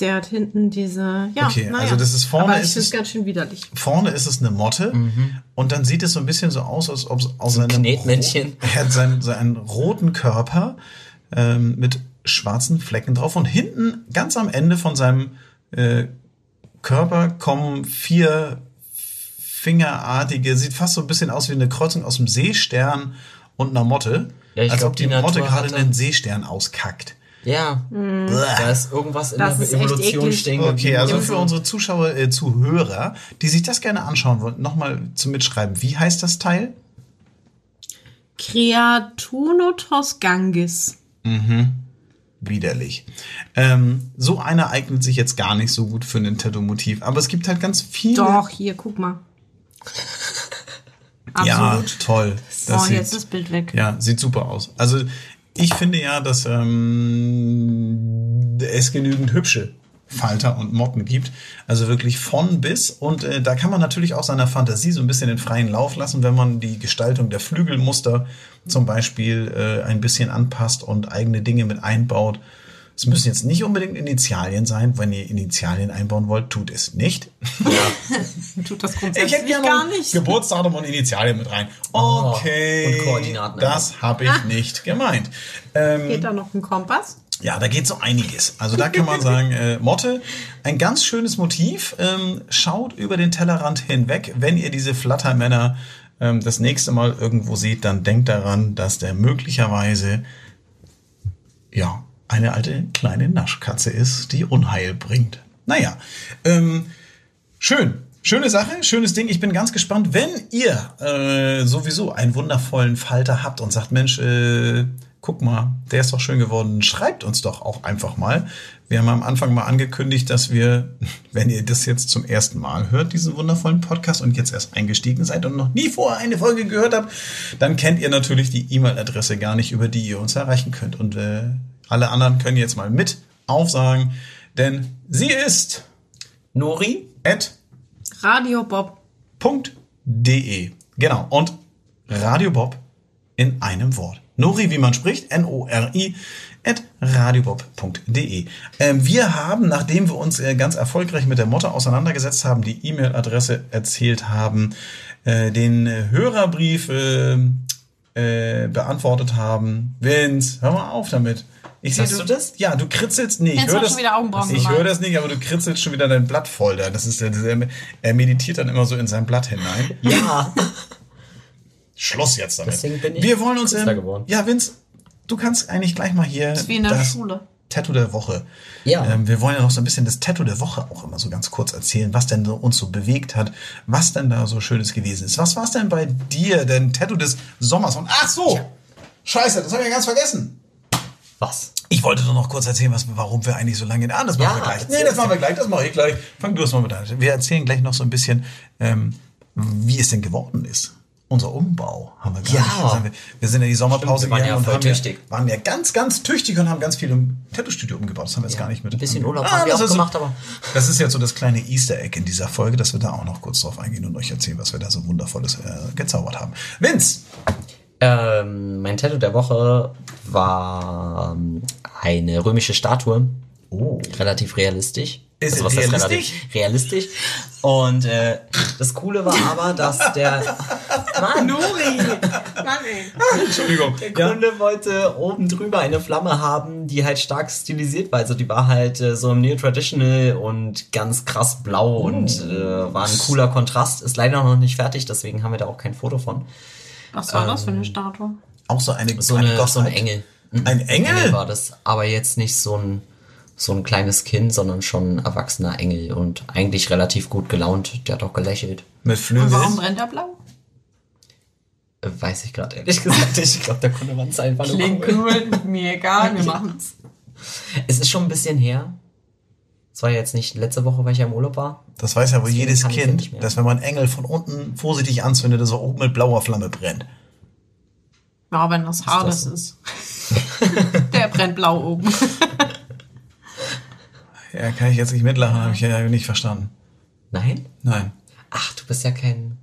Der hat hinten diese. Ja, Okay, naja. also das ist vorne Aber ich ist finde es- ganz schön widerlich. Vorne ist es eine Motte und dann sieht es so ein bisschen so aus, als ob es aus Mhm. So ein seinem Knetmännchen. Ro- Er hat seinen, seinen roten Körper ähm, mit schwarzen Flecken drauf und hinten ganz am Ende von seinem äh, Körper kommen vier fingerartige, sieht fast so ein bisschen aus wie eine Kreuzung aus dem Seestern und einer Motte. Ja, ich als glaub, ob die, die Motte gerade einen Seestern auskackt. Ja, da ist irgendwas in Das der Evolution stehen Okay, also für unsere Zuschauer, äh, Zuhörer, die sich das gerne anschauen wollen, nochmal zum Mitschreiben. Wie heißt das Teil? Creatunotos gangis. Widerlich. Ähm, so einer eignet sich jetzt gar nicht so gut für ein Tattoo-Motiv. Aber es gibt halt ganz viele. Doch, hier, guck mal. Ja, Absolut. toll. oh, sieht- jetzt ist das Bild weg. Ja, sieht super aus. Also ich finde ja, dass ähm, es genügend hübsche Falter und Motten gibt. Also wirklich von bis. Und äh, da kann man natürlich auch seiner Fantasie so ein bisschen den freien Lauf lassen, wenn man die Gestaltung der Flügelmuster zum Beispiel äh, ein bisschen anpasst und eigene Dinge mit einbaut. Es müssen jetzt nicht unbedingt Initialien sein. Wenn ihr Initialien einbauen wollt, tut es nicht. Tut das Ich grundsätzlich hätte gerne gar nicht. Geburtsdatum und Initialien mit rein. Oh, Okay. und Koordinaten Das habe ich nicht gemeint. Ähm, Geht da noch ein Kompass? ja, da geht so einiges. Also da kann man sagen, äh, Motte, ein ganz schönes Motiv. Ähm, schaut über den Tellerrand hinweg. Wenn ihr diese Flattermänner ähm, das nächste Mal irgendwo seht, dann denkt daran, dass der möglicherweise ja eine alte kleine Naschkatze ist, die Unheil bringt. Naja, ähm, Schön. Schöne Sache, schönes Ding. Ich bin ganz gespannt, wenn ihr äh, sowieso einen wundervollen Falter habt und sagt, Mensch, äh, guck mal, der ist doch schön geworden, schreibt uns doch auch einfach mal. Wir haben am Anfang mal angekündigt, dass wir, wenn ihr das jetzt zum ersten Mal hört, diesen wundervollen Podcast und jetzt erst eingestiegen seid und noch nie vorher eine Folge gehört habt, dann kennt ihr natürlich die E-Mail-Adresse gar nicht, über die ihr uns erreichen könnt. Und äh, alle anderen können jetzt mal mit aufsagen, denn sie ist Nori? at Radio Bob. .de. Genau. Und Radio Bob in einem Wort. Nori, wie man spricht, N-O-R-I, at radiobob.de. Ähm, wir haben, nachdem wir uns äh, ganz erfolgreich mit der Motte auseinandergesetzt haben, die E-Mail-Adresse erzählt haben, äh, den äh, Hörerbrief äh, äh, beantwortet haben. Vince, hör mal auf damit. Ich sehe, Hast du das? Ja, du kritzelst. Nee, ich Jetzt höre hast du das. schon wieder Augenbrauen ich höre das nicht, aber du kritzelst schon wieder dein Blatt voll da. Das ist, das er meditiert dann immer so in sein Blatt hinein. Ja. Schluss jetzt damit. Deswegen bin ich wir wollen uns ähm, geworden. Ja, Vince, du kannst eigentlich gleich mal hier ist wie in der das Schule. Tattoo der Woche. Ja. Ähm, wir wollen ja noch so ein bisschen das Tattoo der Woche auch immer so ganz kurz erzählen, was denn so uns so bewegt hat, was denn da so Schönes gewesen ist. Was war es denn bei dir, denn Tattoo des Sommers? Und ach so, scheiße, das habe ich ja ganz vergessen. Was? Ich wollte doch noch kurz erzählen, was, warum wir eigentlich so lange. Ah, das machen Ja, wir gleich. Nee, das machen wir gleich. Das mache ich gleich. Fang du das mal mit an. Wir erzählen gleich noch so ein bisschen, ähm, wie es denn geworden ist. Unser Umbau haben wir gar Ja. nicht. Wir, wir sind in die Sommerpause Stimmt, wir waren ja und tüchtig. Ja, waren ja ganz, ganz tüchtig und haben ganz viel im Tattoo-Studio umgebaut. Das haben wir jetzt gar nicht mit. ein bisschen Urlaub Ah, haben wir das auch ist so- gemacht, aber- Das ist jetzt so das kleine Easter Egg in dieser Folge, dass wir da auch noch kurz drauf eingehen und euch erzählen, was wir da so wundervolles äh, gezaubert haben. Vince, Ähm, mein Tattoo der Woche war ähm, eine römische Statue. Oh. Relativ realistisch. Ist heißt realistisch? realistisch. Und äh, das Coole war aber, dass der Mann, Nuri! Mann, ey. Entschuldigung. der Kunde wollte oben drüber eine Flamme haben, die halt stark stilisiert war. Also die war halt äh, so im Neo-Traditional und ganz krass blau und äh, war ein cooler Kontrast. Ist leider noch nicht fertig, deswegen haben wir da auch kein Foto von. Was war das für eine Statue? Auch so eine So, kleine eine, so ein Gottheit. Engel. Ein Engel? war das, aber jetzt nicht so ein so ein kleines Kind, sondern schon ein erwachsener Engel und eigentlich relativ gut gelaunt. Der hat auch gelächelt. Mit Und Flügeln. warum brennt er blau? Weiß ich gerade ehrlich gesagt. nicht. Ich glaube, der Kunde war einfach nur Klingt cool. cool, mir egal, wir machen's. Es ist schon ein bisschen her. Es war ja jetzt nicht letzte Woche, weil ich ja im Urlaub war. Das weiß ja wohl Deswegen jedes ja Kind, dass wenn man einen Engel von unten vorsichtig anzündet, dass er oben mit blauer Flamme brennt. Ja, wenn das Hades das ist. Der brennt blau oben. Ja, kann ich jetzt nicht mitlachen, habe ich ja nicht verstanden. Nein? Nein. Ach, du bist ja kein.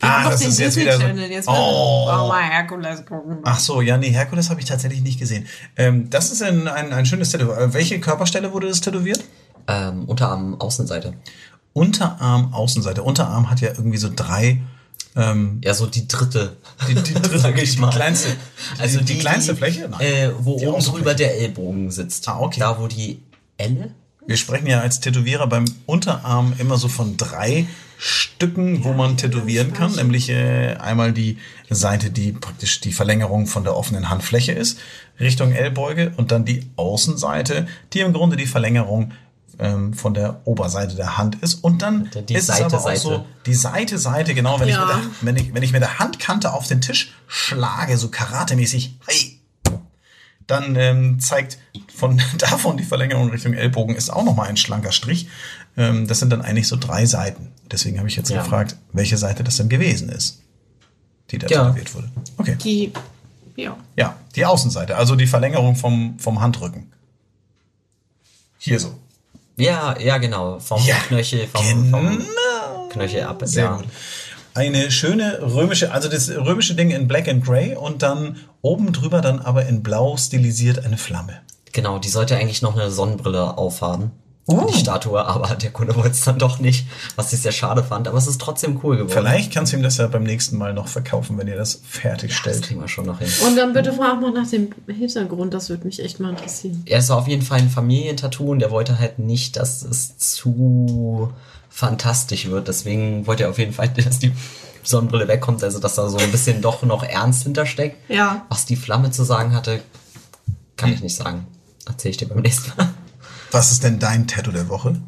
Ah, das ist jetzt wieder so-. Jetzt Oh. oh. mal Herkules gucken. Ach so, ja, nee, Herkules habe ich tatsächlich nicht gesehen. Ähm, das ist ein, ein, ein schönes Tattoo. Äh, welche Körperstelle wurde das tätowiert? Ähm, Unterarm, Außenseite. Unterarm, Außenseite. Unterarm hat ja irgendwie so drei. Ähm, Ja, so die dritte. die, die, dritte, Sag ich mal. Die kleinste, Also die, die kleinste Fläche? Nein. Äh, wo oben drüber der Ellbogen sitzt. Ah, okay. Da, wo die Elle? Wir sprechen ja als Tätowierer beim Unterarm immer so von drei Stücken, wo man tätowieren kann, nämlich äh, einmal die Seite, die praktisch die Verlängerung von der offenen Handfläche ist, Richtung Ellbeuge und dann die Außenseite, die im Grunde die Verlängerung ähm, von der Oberseite der Hand ist und dann Die ist Seite, es aber auch Seite. so die Seite Seite genau wenn ich Ja. mit der, wenn ich wenn ich mit der Handkante auf den Tisch schlage so karatemäßig hey dann ähm, zeigt von davon die Verlängerung Richtung Ellbogen ist auch nochmal ein schlanker Strich. Ähm, das sind dann eigentlich so drei Seiten. Deswegen habe ich jetzt Ja. gefragt, welche Seite das denn gewesen ist, die da Ja. tätowiert wurde. Okay. Die, ja. Ja, die Außenseite, also die Verlängerung vom, vom Handrücken. Hier so. Ja, ja, genau. Vom Ja, Knöchel, vom, genau. vom Knöchel ab. Sehr ja. gut. Eine schöne römische, also das römische Ding in Black and Grey und dann oben drüber dann aber in Blau stilisiert eine Flamme. Genau, die sollte eigentlich noch eine Sonnenbrille aufhaben. Oh. Die Statue, aber der Kunde wollte es dann doch nicht, was ich sehr schade fand. Aber es ist trotzdem cool geworden. Vielleicht kannst du ihm das ja beim nächsten Mal noch verkaufen, wenn ihr das Das fertigstellt. kriegen wir schon noch hin. Und dann bitte frag mal nach dem Hintergrund, das würde mich echt mal interessieren. Er ist auf jeden Fall ein Familientattoo und der wollte halt nicht, dass es zu fantastisch wird. Deswegen wollte er auf jeden Fall, dass die Sonnenbrille wegkommt, also dass da so ein bisschen doch noch Ernst hintersteckt. Ja. Was die Flamme zu sagen hatte, kann ich nicht sagen. Erzähle ich dir beim nächsten Mal. Was ist denn dein Tattoo der Woche?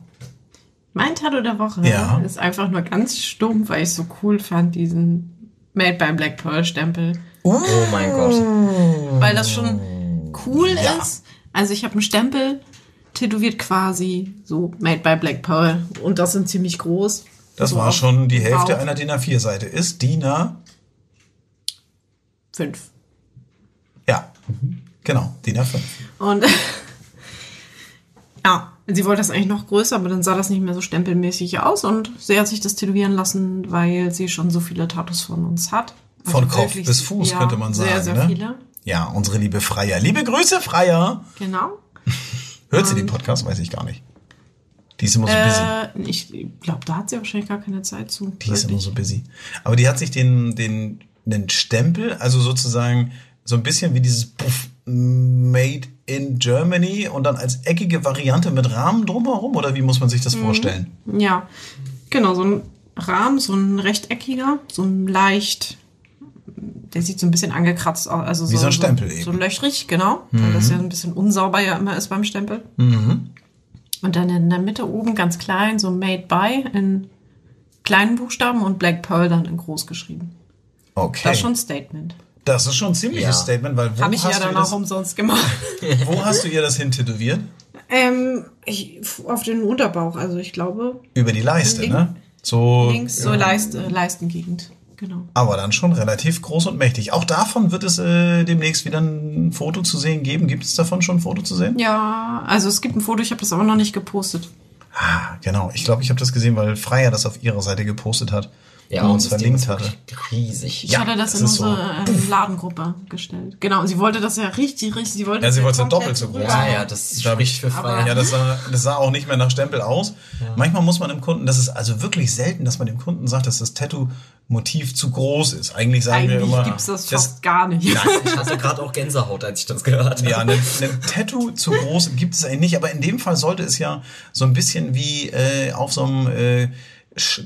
Mein Tattoo der Woche Ja. ist einfach nur ganz stumpf, weil ich so cool fand, diesen Made by Black Pearl Stempel. Oh mein Gott. Weil das schon cool Ja. ist. Also ich habe einen Stempel tätowiert quasi, so Made by Black Pearl. Und das sind ziemlich groß. Das so war auf schon die Hälfte Bauch. einer DIN A4-Seite. Ist DIN A, Fünf. ja, genau, DIN A5. Und ja, sie wollte das eigentlich noch größer, aber dann sah das nicht mehr so stempelmäßig aus. Und sie hat sich das tätowieren lassen, weil sie schon so viele Tattoos von uns hat. Also Von Kopf wirklich, bis Fuß, könnte man Sehr, sagen, sehr ne? viele. Ja, unsere liebe Freier. Liebe Grüße, Freier. Genau. Hört sie den Podcast? Weiß ich gar nicht. Die ist immer so busy. Äh, ich glaube, da hat sie wahrscheinlich gar keine Zeit zu. Die ist immer so busy. Aber die hat sich den, den, den Stempel, also sozusagen so ein bisschen wie dieses Puff, Made in Germany und dann als eckige Variante mit Rahmen drumherum oder wie muss man sich Mhm. das vorstellen? Ja, genau, so ein Rahmen, so ein rechteckiger, so ein leicht, der sieht so ein bisschen angekratzt aus. Also Wie so ein Stempel so, eben. So löchrig, genau, weil das ja ein bisschen unsauber ja immer ist beim Stempel. Und dann in der Mitte oben ganz klein, so Made by in kleinen Buchstaben und Black Pearl dann in groß geschrieben. Okay. Das ist schon ein Statement. Das ist schon ein ziemliches Ja. Statement, weil wo Habe ich ja hast, du dann ihr das, auch umsonst gemacht. wo hast du ihr das hin tätowiert? ähm, ich, auf den Unterbauch, also ich glaube Über die Leiste, Link- ne? So. links, so ja. Leiste, Leistengegend. Genau. Aber dann schon relativ groß und mächtig. Auch davon wird es äh, demnächst wieder ein Foto zu sehen geben. Gibt es davon schon ein Foto zu sehen? Ja, also es gibt ein Foto, ich habe das aber noch nicht gepostet. Ah, genau. Ich glaube, ich habe das gesehen, weil Freier das auf ihrer Seite gepostet hat Ja, und uns das verlinkt ist hatte. riesig. Ich Ja, hatte das das in ist so. unsere äh, Ladengruppe gestellt. Genau, und sie wollte das ja richtig, richtig. Sie wollte Ja, sie das wollte es komplett doppelt so groß. Ja, ja, das Da hab spricht für aber- frei. Ja, das sah, das sah auch nicht mehr nach Stempel aus. Manchmal muss man dem Kunden, das ist also wirklich selten, dass man dem Kunden sagt, dass das Tattoo-Motiv zu groß ist. Eigentlich sagen wir Eigentlich immer, gibt's das fast gar nicht. Ich hatte gerade auch Gänsehaut, als ich das gehört habe. Ja, ein, ein Tattoo zu groß gibt es eigentlich nicht, aber in dem Fall sollte es ja so ein bisschen wie äh, auf so einem äh,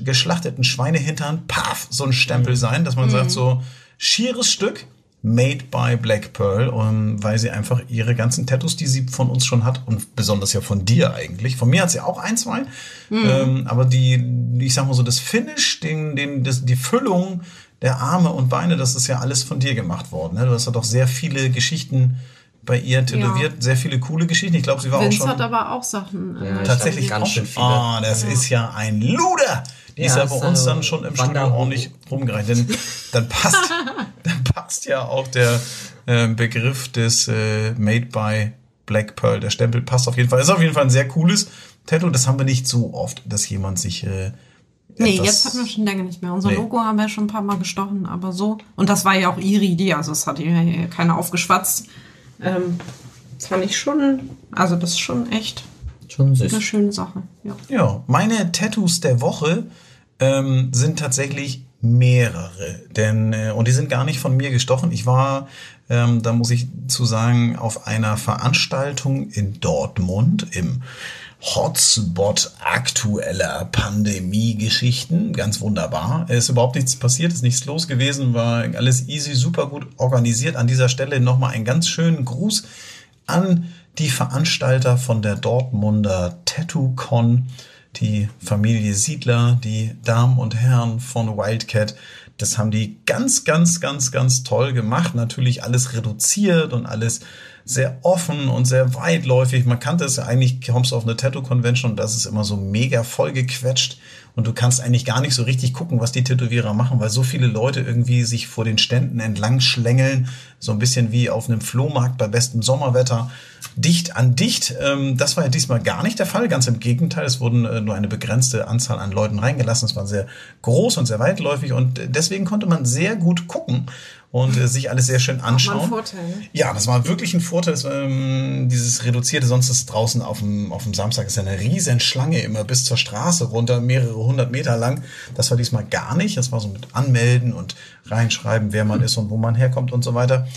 geschlachteten Schweinehintern, paf, so ein Stempel sein, dass man sagt so, schieres Stück, made by Black Pearl, um, weil sie einfach ihre ganzen Tattoos, die sie von uns schon hat und besonders ja von dir eigentlich, von mir hat sie auch ein, zwei, ähm, aber die, ich sag mal so, das Finish, den, den, das, die Füllung der Arme und Beine, das ist ja alles von dir gemacht worden. Ne? Du hast ja doch sehr viele Geschichten bei ihr tätowiert, sehr viele coole Geschichten. Ich glaube, sie war auch Vince schon hat aber auch Sachen. äh, Ja, ich tatsächlich ganz auch schön viele. Oh, das ist ja ein Luder. Die ist Ja, ja bei uns also dann schon im Studio ordentlich rumgereicht. Denn dann passt, dann passt ja auch der äh, Begriff des äh, Made by Black Pearl, der Stempel passt auf jeden Fall. Ist auf jeden Fall ein sehr cooles Tattoo. Das haben wir nicht so oft, dass jemand sich. Äh, Nee, jetzt hatten wir schon länger nicht mehr. Unser Nee. Logo haben wir schon ein paar Mal gestochen, aber so. Und das war ja auch ihre Idee, also es hat ihr ja keiner aufgeschwatzt. Ähm, das fand ich schon, also das ist schon echt Schon süß. eine schöne Sache. Ja. Ja, meine Tattoos der Woche ähm, sind tatsächlich mehrere, denn äh, und die sind gar nicht von mir gestochen. Ich war, ähm, da muss ich zu sagen, auf einer Veranstaltung in Dortmund im Hotspot aktueller Pandemie-Geschichten. Ganz wunderbar. Es ist überhaupt nichts passiert, ist nichts los gewesen, war alles easy, super gut organisiert. An dieser Stelle nochmal einen ganz schönen Gruß an die Veranstalter von der Dortmunder Tattoo Con, die Familie Siedler, die Damen und Herren von Wildcat. Das haben die ganz, ganz, ganz, ganz toll gemacht. Natürlich alles reduziert und alles sehr offen und sehr weitläufig. Man kannte es ja eigentlich, kommst du auf eine Tattoo-Convention und das ist immer so mega vollgequetscht und du kannst eigentlich gar nicht so richtig gucken, was die Tätowierer machen, weil so viele Leute irgendwie sich vor den Ständen entlang schlängeln, so ein bisschen wie auf einem Flohmarkt bei bestem Sommerwetter, dicht an dicht. Ähm, das war ja diesmal gar nicht der Fall, ganz im Gegenteil, es wurden äh, nur eine begrenzte Anzahl an Leuten reingelassen, es war sehr groß und sehr weitläufig und deswegen konnte man sehr gut gucken und äh, sich alles sehr schön anschauen. Vorteil, ne? Ja, das war wirklich ein Vorteil, das, ähm, dieses reduzierte. Sonst ist draußen auf dem, auf dem Samstag ist ja eine riesen Schlange immer bis zur Straße runter, mehrere hundert Meter lang. Das war diesmal gar nicht. Das war so mit Anmelden und reinschreiben, wer man ist und wo man herkommt und so weiter.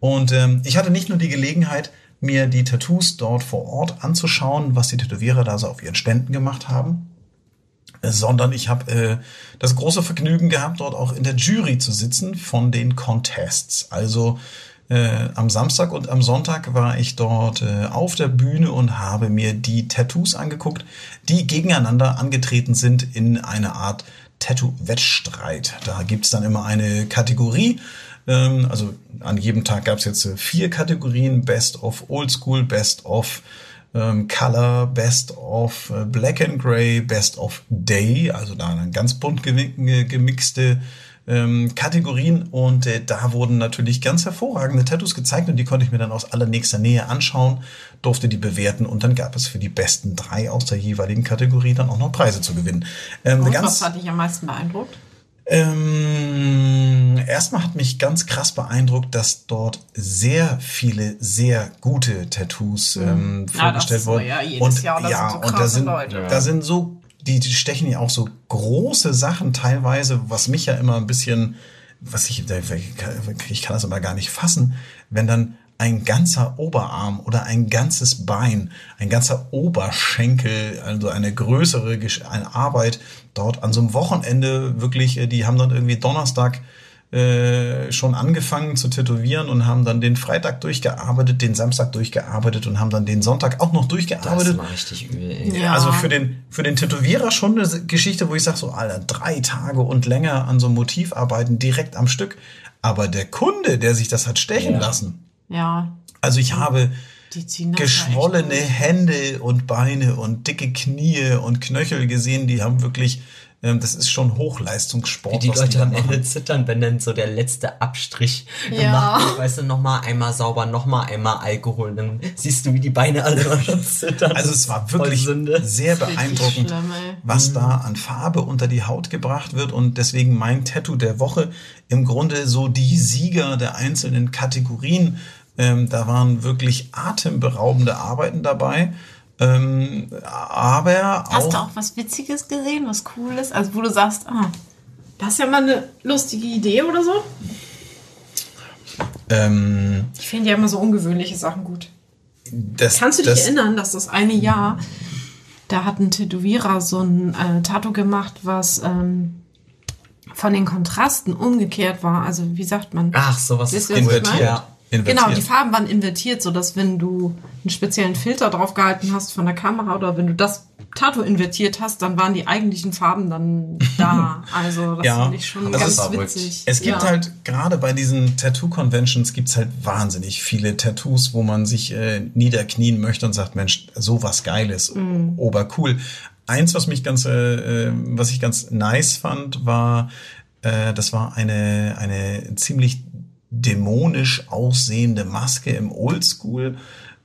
Und ähm, ich hatte nicht nur die Gelegenheit, mir die Tattoos dort vor Ort anzuschauen, was die Tätowierer da so auf ihren Ständen gemacht haben, sondern ich habe äh, das große Vergnügen gehabt, dort auch in der Jury zu sitzen von den Contests. Also äh, am Samstag und am Sonntag war ich dort äh, auf der Bühne und habe mir die Tattoos angeguckt, die gegeneinander angetreten sind in einer Art Tattoo-Wettstreit. Da gibt's dann immer eine Kategorie. Ähm, also an jedem Tag gab's jetzt äh, vier Kategorien. Best of Old School, Best of ähm, Color, Best of äh, Black and Gray, Best of Day, also da eine ganz bunt gemi- ge- gemixte ähm, Kategorien und äh, da wurden natürlich ganz hervorragende Tattoos gezeigt und die konnte ich mir dann aus allernächster Nähe anschauen, durfte die bewerten und dann gab es für die besten drei aus der jeweiligen Kategorie dann auch noch Preise zu gewinnen. Ähm, Und was hat dich am meisten beeindruckt? Ähm, erstmal hat mich ganz krass beeindruckt, dass dort sehr viele sehr gute Tattoos ähm, Ja, vorgestellt wurden. ja, und Jahr, ja, sind so und da sind, Leute. da sind so, die, die stechen ja auch so große Sachen teilweise, was mich ja immer ein bisschen, was ich, ich kann das immer gar nicht fassen, wenn dann ein ganzer Oberarm oder ein ganzes Bein, ein ganzer Oberschenkel, also eine größere Arbeit dort an so einem Wochenende wirklich, äh, die haben dann irgendwie Donnerstag äh, schon angefangen zu tätowieren und haben dann den Freitag durchgearbeitet, den Samstag durchgearbeitet und haben dann den Sonntag auch noch Das durchgearbeitet. war richtig übel, ey. Ja. Also für den, für den Tätowierer schon eine Geschichte, wo ich sage so, Alter, drei Tage und länger an so einem Motiv arbeiten, direkt am Stück. Aber der Kunde, der sich das hat stechen Ja. lassen, Ja, also ich habe das geschwollene ja echt Hände und Beine und dicke Knie und Knöchel gesehen, die haben wirklich, ähm, das ist schon Hochleistungssport. Wie die Leute da am machen. Ende zittern, wenn dann so der letzte Abstrich Ja. gemacht wird. Weißt du, nochmal einmal sauber, nochmal einmal Alkohol. Dann siehst du, wie die Beine alle schon zittern. Also es war wirklich Sünde. sehr beeindruckend, schlimm, was da an Farbe unter die Haut gebracht wird und deswegen mein Tattoo der Woche im Grunde so die Sieger der einzelnen Kategorien. Ähm, da waren wirklich atemberaubende Arbeiten dabei. Ähm, aber auch, Hast du auch was Witziges gesehen, was Cooles? Also wo du sagst, ah, das ist ja mal eine lustige Idee oder so? ähm, Ich finde ja immer so ungewöhnliche Sachen gut. das, Kannst du dich das, erinnern, dass das eine Jahr, da hat ein Tätowierer so ein äh, Tattoo gemacht, was ähm, von den Kontrasten umgekehrt war. Also wie sagt man? Ach, sowas ist Invertiert. Ja. Invertiert. Genau, die Farben waren invertiert, sodass wenn du einen speziellen Filter drauf gehalten hast von der Kamera oder wenn du das Tattoo invertiert hast, dann waren die eigentlichen Farben dann da. Also das Ja, finde ich schon das ganz ist witzig. Es gibt ja. halt gerade bei diesen Tattoo-Conventions gibt's halt wahnsinnig viele Tattoos, wo man sich äh, niederknien möchte und sagt, Mensch, sowas Geiles, Mhm. obercool. Eins, was mich ganz, äh, äh, was ich ganz nice fand, war, äh, das war eine eine ziemlich dämonisch aussehende Maske im Oldschool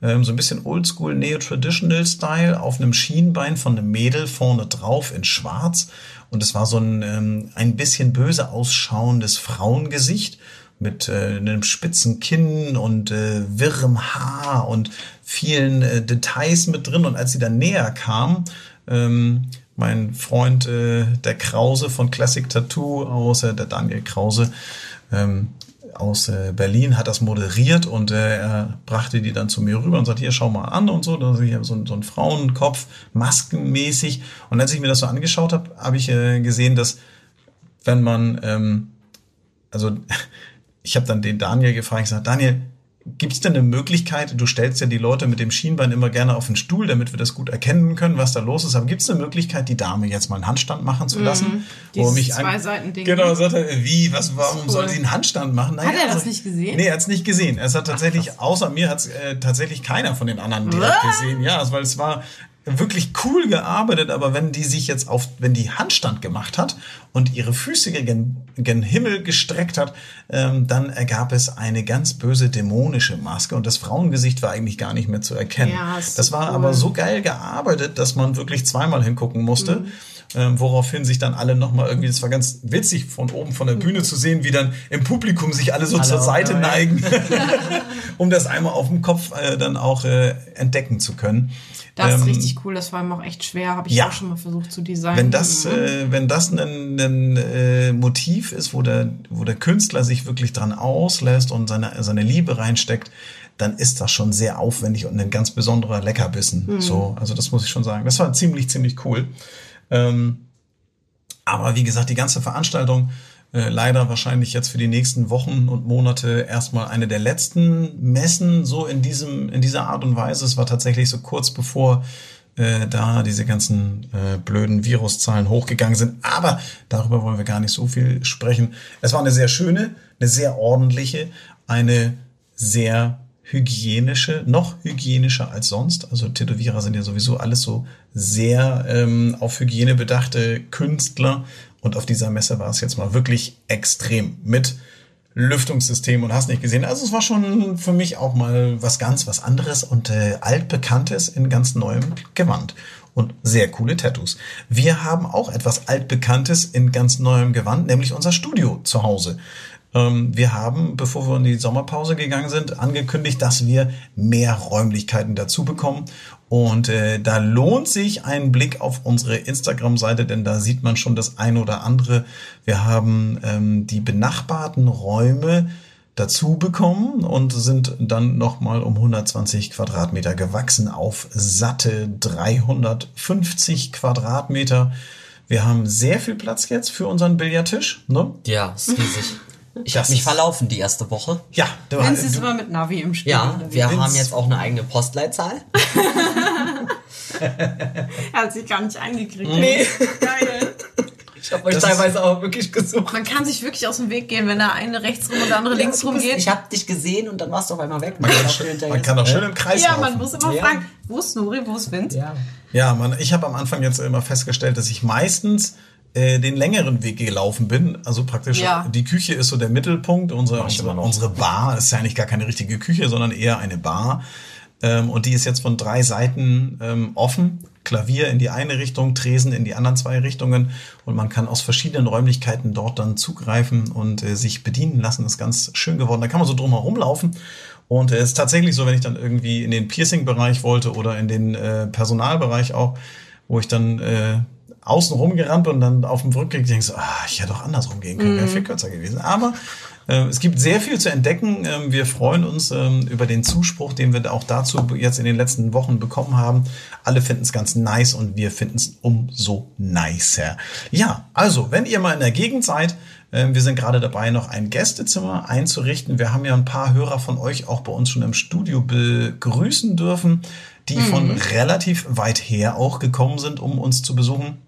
ähm, so ein bisschen Oldschool Neo-Traditional-Style auf einem Schienbein von einem Mädel vorne drauf in Schwarz. Und es war so ein ähm, ein bisschen böse ausschauendes Frauengesicht mit äh, einem spitzen Kinn und äh, wirrem Haar und vielen äh, Details mit drin. Und als sie dann näher kam, ähm, mein Freund äh, der Krause von Classic Tattoo aus, äh, der Daniel Krause, ähm, aus äh, Berlin hat das moderiert und äh, er brachte die dann zu mir rüber und sagte, hier, schau mal an und so. Da hier so, so ein Frauenkopf, maskenmäßig. Und als ich mir das so angeschaut habe, habe ich äh, gesehen, dass wenn man, ähm, also ich habe dann den Daniel gefragt, ich sage, Daniel, gibt es denn eine Möglichkeit, du stellst ja die Leute mit dem Schienbein immer gerne auf den Stuhl, damit wir das gut erkennen können, was da los ist, aber gibt es eine Möglichkeit, die Dame jetzt mal einen Handstand machen zu lassen? Wo er Mhm. Dieses mich an- Zwei-Seiten-Ding. Genau, sagte er, wie, was, warum Cool. soll sie einen Handstand machen? Hat er das also- nicht gesehen? Nee, er hat es nicht gesehen. Es hat tatsächlich, außer mir hat es äh, tatsächlich keiner von den anderen direkt gesehen. Ja, also, weil es war wirklich cool gearbeitet, aber wenn die sich jetzt auf, wenn die Handstand gemacht hat und ihre Füße gegen, gen Himmel gestreckt hat, ähm, dann ergab es eine ganz böse dämonische Maske und das Frauengesicht war eigentlich gar nicht mehr zu erkennen. Ja, das war cool. aber so geil gearbeitet, dass man wirklich zweimal hingucken musste. Mhm. Ähm, woraufhin sich dann alle nochmal irgendwie, das war ganz witzig von oben von der Bühne zu sehen, wie dann im Publikum sich alle so Alle zur Seite einmal. neigen, um das einmal auf dem Kopf äh, dann auch äh, entdecken zu können. Das ist Ähm, richtig cool, das war ihm auch echt schwer, habe ich ja. auch schon mal versucht zu designen. Wenn das, Mhm. äh, wenn das ein, ein äh, Motiv ist, wo der, wo der Künstler sich wirklich dran auslässt und seine, seine Liebe reinsteckt, dann ist das schon sehr aufwendig und ein ganz besonderer Leckerbissen. So, also das muss ich schon sagen. Das war ziemlich, ziemlich cool. Ähm, aber wie gesagt, die ganze Veranstaltung äh, leider wahrscheinlich jetzt für die nächsten Wochen und Monate erstmal eine der letzten Messen so in diesem in dieser Art und Weise. Es war tatsächlich so kurz bevor äh, da diese ganzen äh, blöden Viruszahlen hochgegangen sind. Aber darüber wollen wir gar nicht so viel sprechen. Es war eine sehr schöne, eine sehr ordentliche, eine sehr hygienische, noch hygienischer als sonst. Also Tätowierer sind ja sowieso alles so sehr ähm, auf Hygiene bedachte Künstler. Und auf dieser Messe war es jetzt mal wirklich extrem mit Lüftungssystem und hast nicht gesehen. Also es war schon für mich auch mal was ganz was anderes und äh, altbekanntes in ganz neuem Gewand und sehr coole Tattoos. Wir haben auch etwas altbekanntes in ganz neuem Gewand, nämlich unser Studio zu Hause. Ähm, wir haben, bevor wir in die Sommerpause gegangen sind, angekündigt, dass wir mehr Räumlichkeiten dazu bekommen. Und äh, da lohnt sich ein Blick auf unsere Instagram-Seite, denn da sieht man schon das ein oder andere. Wir haben ähm, die benachbarten Räume dazu bekommen und sind dann nochmal um 120 Quadratmeter gewachsen auf satte 350 Quadratmeter. Wir haben sehr viel Platz jetzt für unseren Billardtisch. Ne? Ja, ist riesig. Ich habe mich verlaufen die erste Woche. Ja, du, Vince ist du, immer mit Navi im Spiel. Ja, wir Vince- haben jetzt auch eine eigene Postleitzahl. Er hat sich gar nicht eingekriegt. Nee. Geil. Ich habe euch Das teilweise auch wirklich gesucht. Man kann sich wirklich aus dem Weg gehen, wenn der eine rechts rum und der andere links rum geht. Ich habe dich gesehen und dann warst du auf einmal weg. man, kann auch man kann auch schön im Kreis Ja, laufen. man muss immer Ja. fragen, wo ist Nuri, wo ist Vince? Ja. Ja, man, ich habe am Anfang jetzt immer festgestellt, dass ich meistens äh, den längeren Weg gelaufen bin. Also praktisch Ja. die Küche ist so der Mittelpunkt. Unsere, unsere, unsere Bar ist ja eigentlich gar keine richtige Küche, sondern eher eine Bar. Ähm, und die ist jetzt von drei Seiten ähm, offen. Klavier in die eine Richtung, Tresen in die anderen zwei Richtungen. Und man kann aus verschiedenen Räumlichkeiten dort dann zugreifen und äh, sich bedienen lassen. Das ist ganz schön geworden. Da kann man so drum herum laufen. Und äh, es ist tatsächlich so, wenn ich dann irgendwie in den Piercing-Bereich wollte oder in den äh, Personalbereich auch, wo ich dann äh, außen rumgerannt und dann auf dem Rückweg denkst, ah, ich hätte auch andersrum gehen können, wäre viel kürzer gewesen. Aber äh, es gibt sehr viel zu entdecken. Ähm, wir freuen uns ähm, über den Zuspruch, den wir auch dazu jetzt in den letzten Wochen bekommen haben. Alle finden es ganz nice und wir finden es umso nicer. Ja, also, wenn ihr mal in der Gegend seid, ähm, wir sind gerade dabei, noch ein Gästezimmer einzurichten. Wir haben ja ein paar Hörer von euch auch bei uns schon im Studio begrüßen dürfen, die von relativ weit her auch gekommen sind, um uns zu besuchen.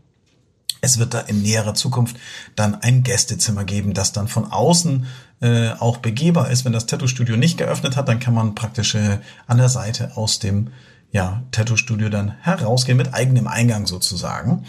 Es wird da in näherer Zukunft dann ein Gästezimmer geben, das dann von außen äh, auch begehbar ist. Wenn das Tattoo-Studio nicht geöffnet hat, dann kann man praktisch äh, an der Seite aus dem ja, Tattoo-Studio dann herausgehen mit eigenem Eingang sozusagen.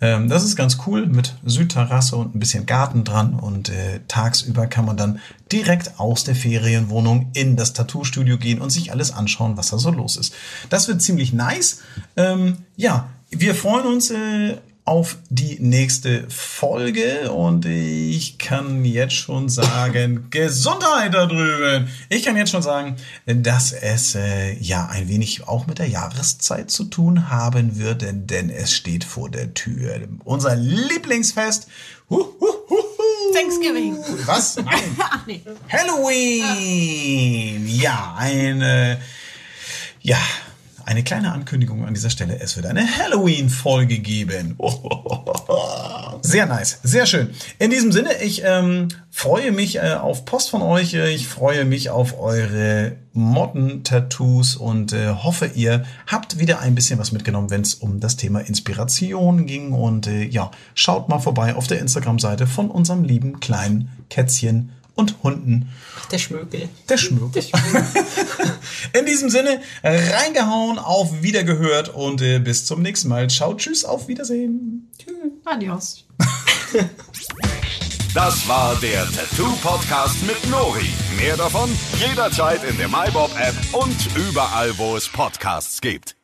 Ähm, das ist ganz cool mit Südterrasse und ein bisschen Garten dran und äh, tagsüber kann man dann direkt aus der Ferienwohnung in das Tattoo-Studio gehen und sich alles anschauen, was da so los ist. Das wird ziemlich nice. Ähm, ja, wir freuen uns äh, auf die nächste Folge und ich kann jetzt schon sagen, Gesundheit da drüben. Ich kann jetzt schon sagen, dass es äh, ja ein wenig auch mit der Jahreszeit zu tun haben wird, denn, denn es steht vor der Tür. Unser Lieblingsfest. Huh, huh, huh, huh. Thanksgiving. Was? Nein. Ach nee. Halloween! Ja, eine, ja, eine kleine Ankündigung an dieser Stelle. Es wird eine Halloween-Folge geben. Sehr nice, sehr schön. In diesem Sinne, ich ähm, freue mich äh, auf Post von euch. Ich freue mich auf eure Motten-Tattoos und äh, hoffe, ihr habt wieder ein bisschen was mitgenommen, wenn es um das Thema Inspiration ging. Und äh, ja, schaut mal vorbei auf der Instagram-Seite von unserem lieben kleinen Kätzchen und Hunden. Der Schmökel. Der Schmuck. In diesem Sinne, reingehauen, auf Wiedergehört und äh, bis zum nächsten Mal. Ciao, tschüss, auf Wiedersehen. Adios. Das war der Tattoo Podcast mit Nori. Mehr davon jederzeit in der MyBob App und überall, wo es Podcasts gibt.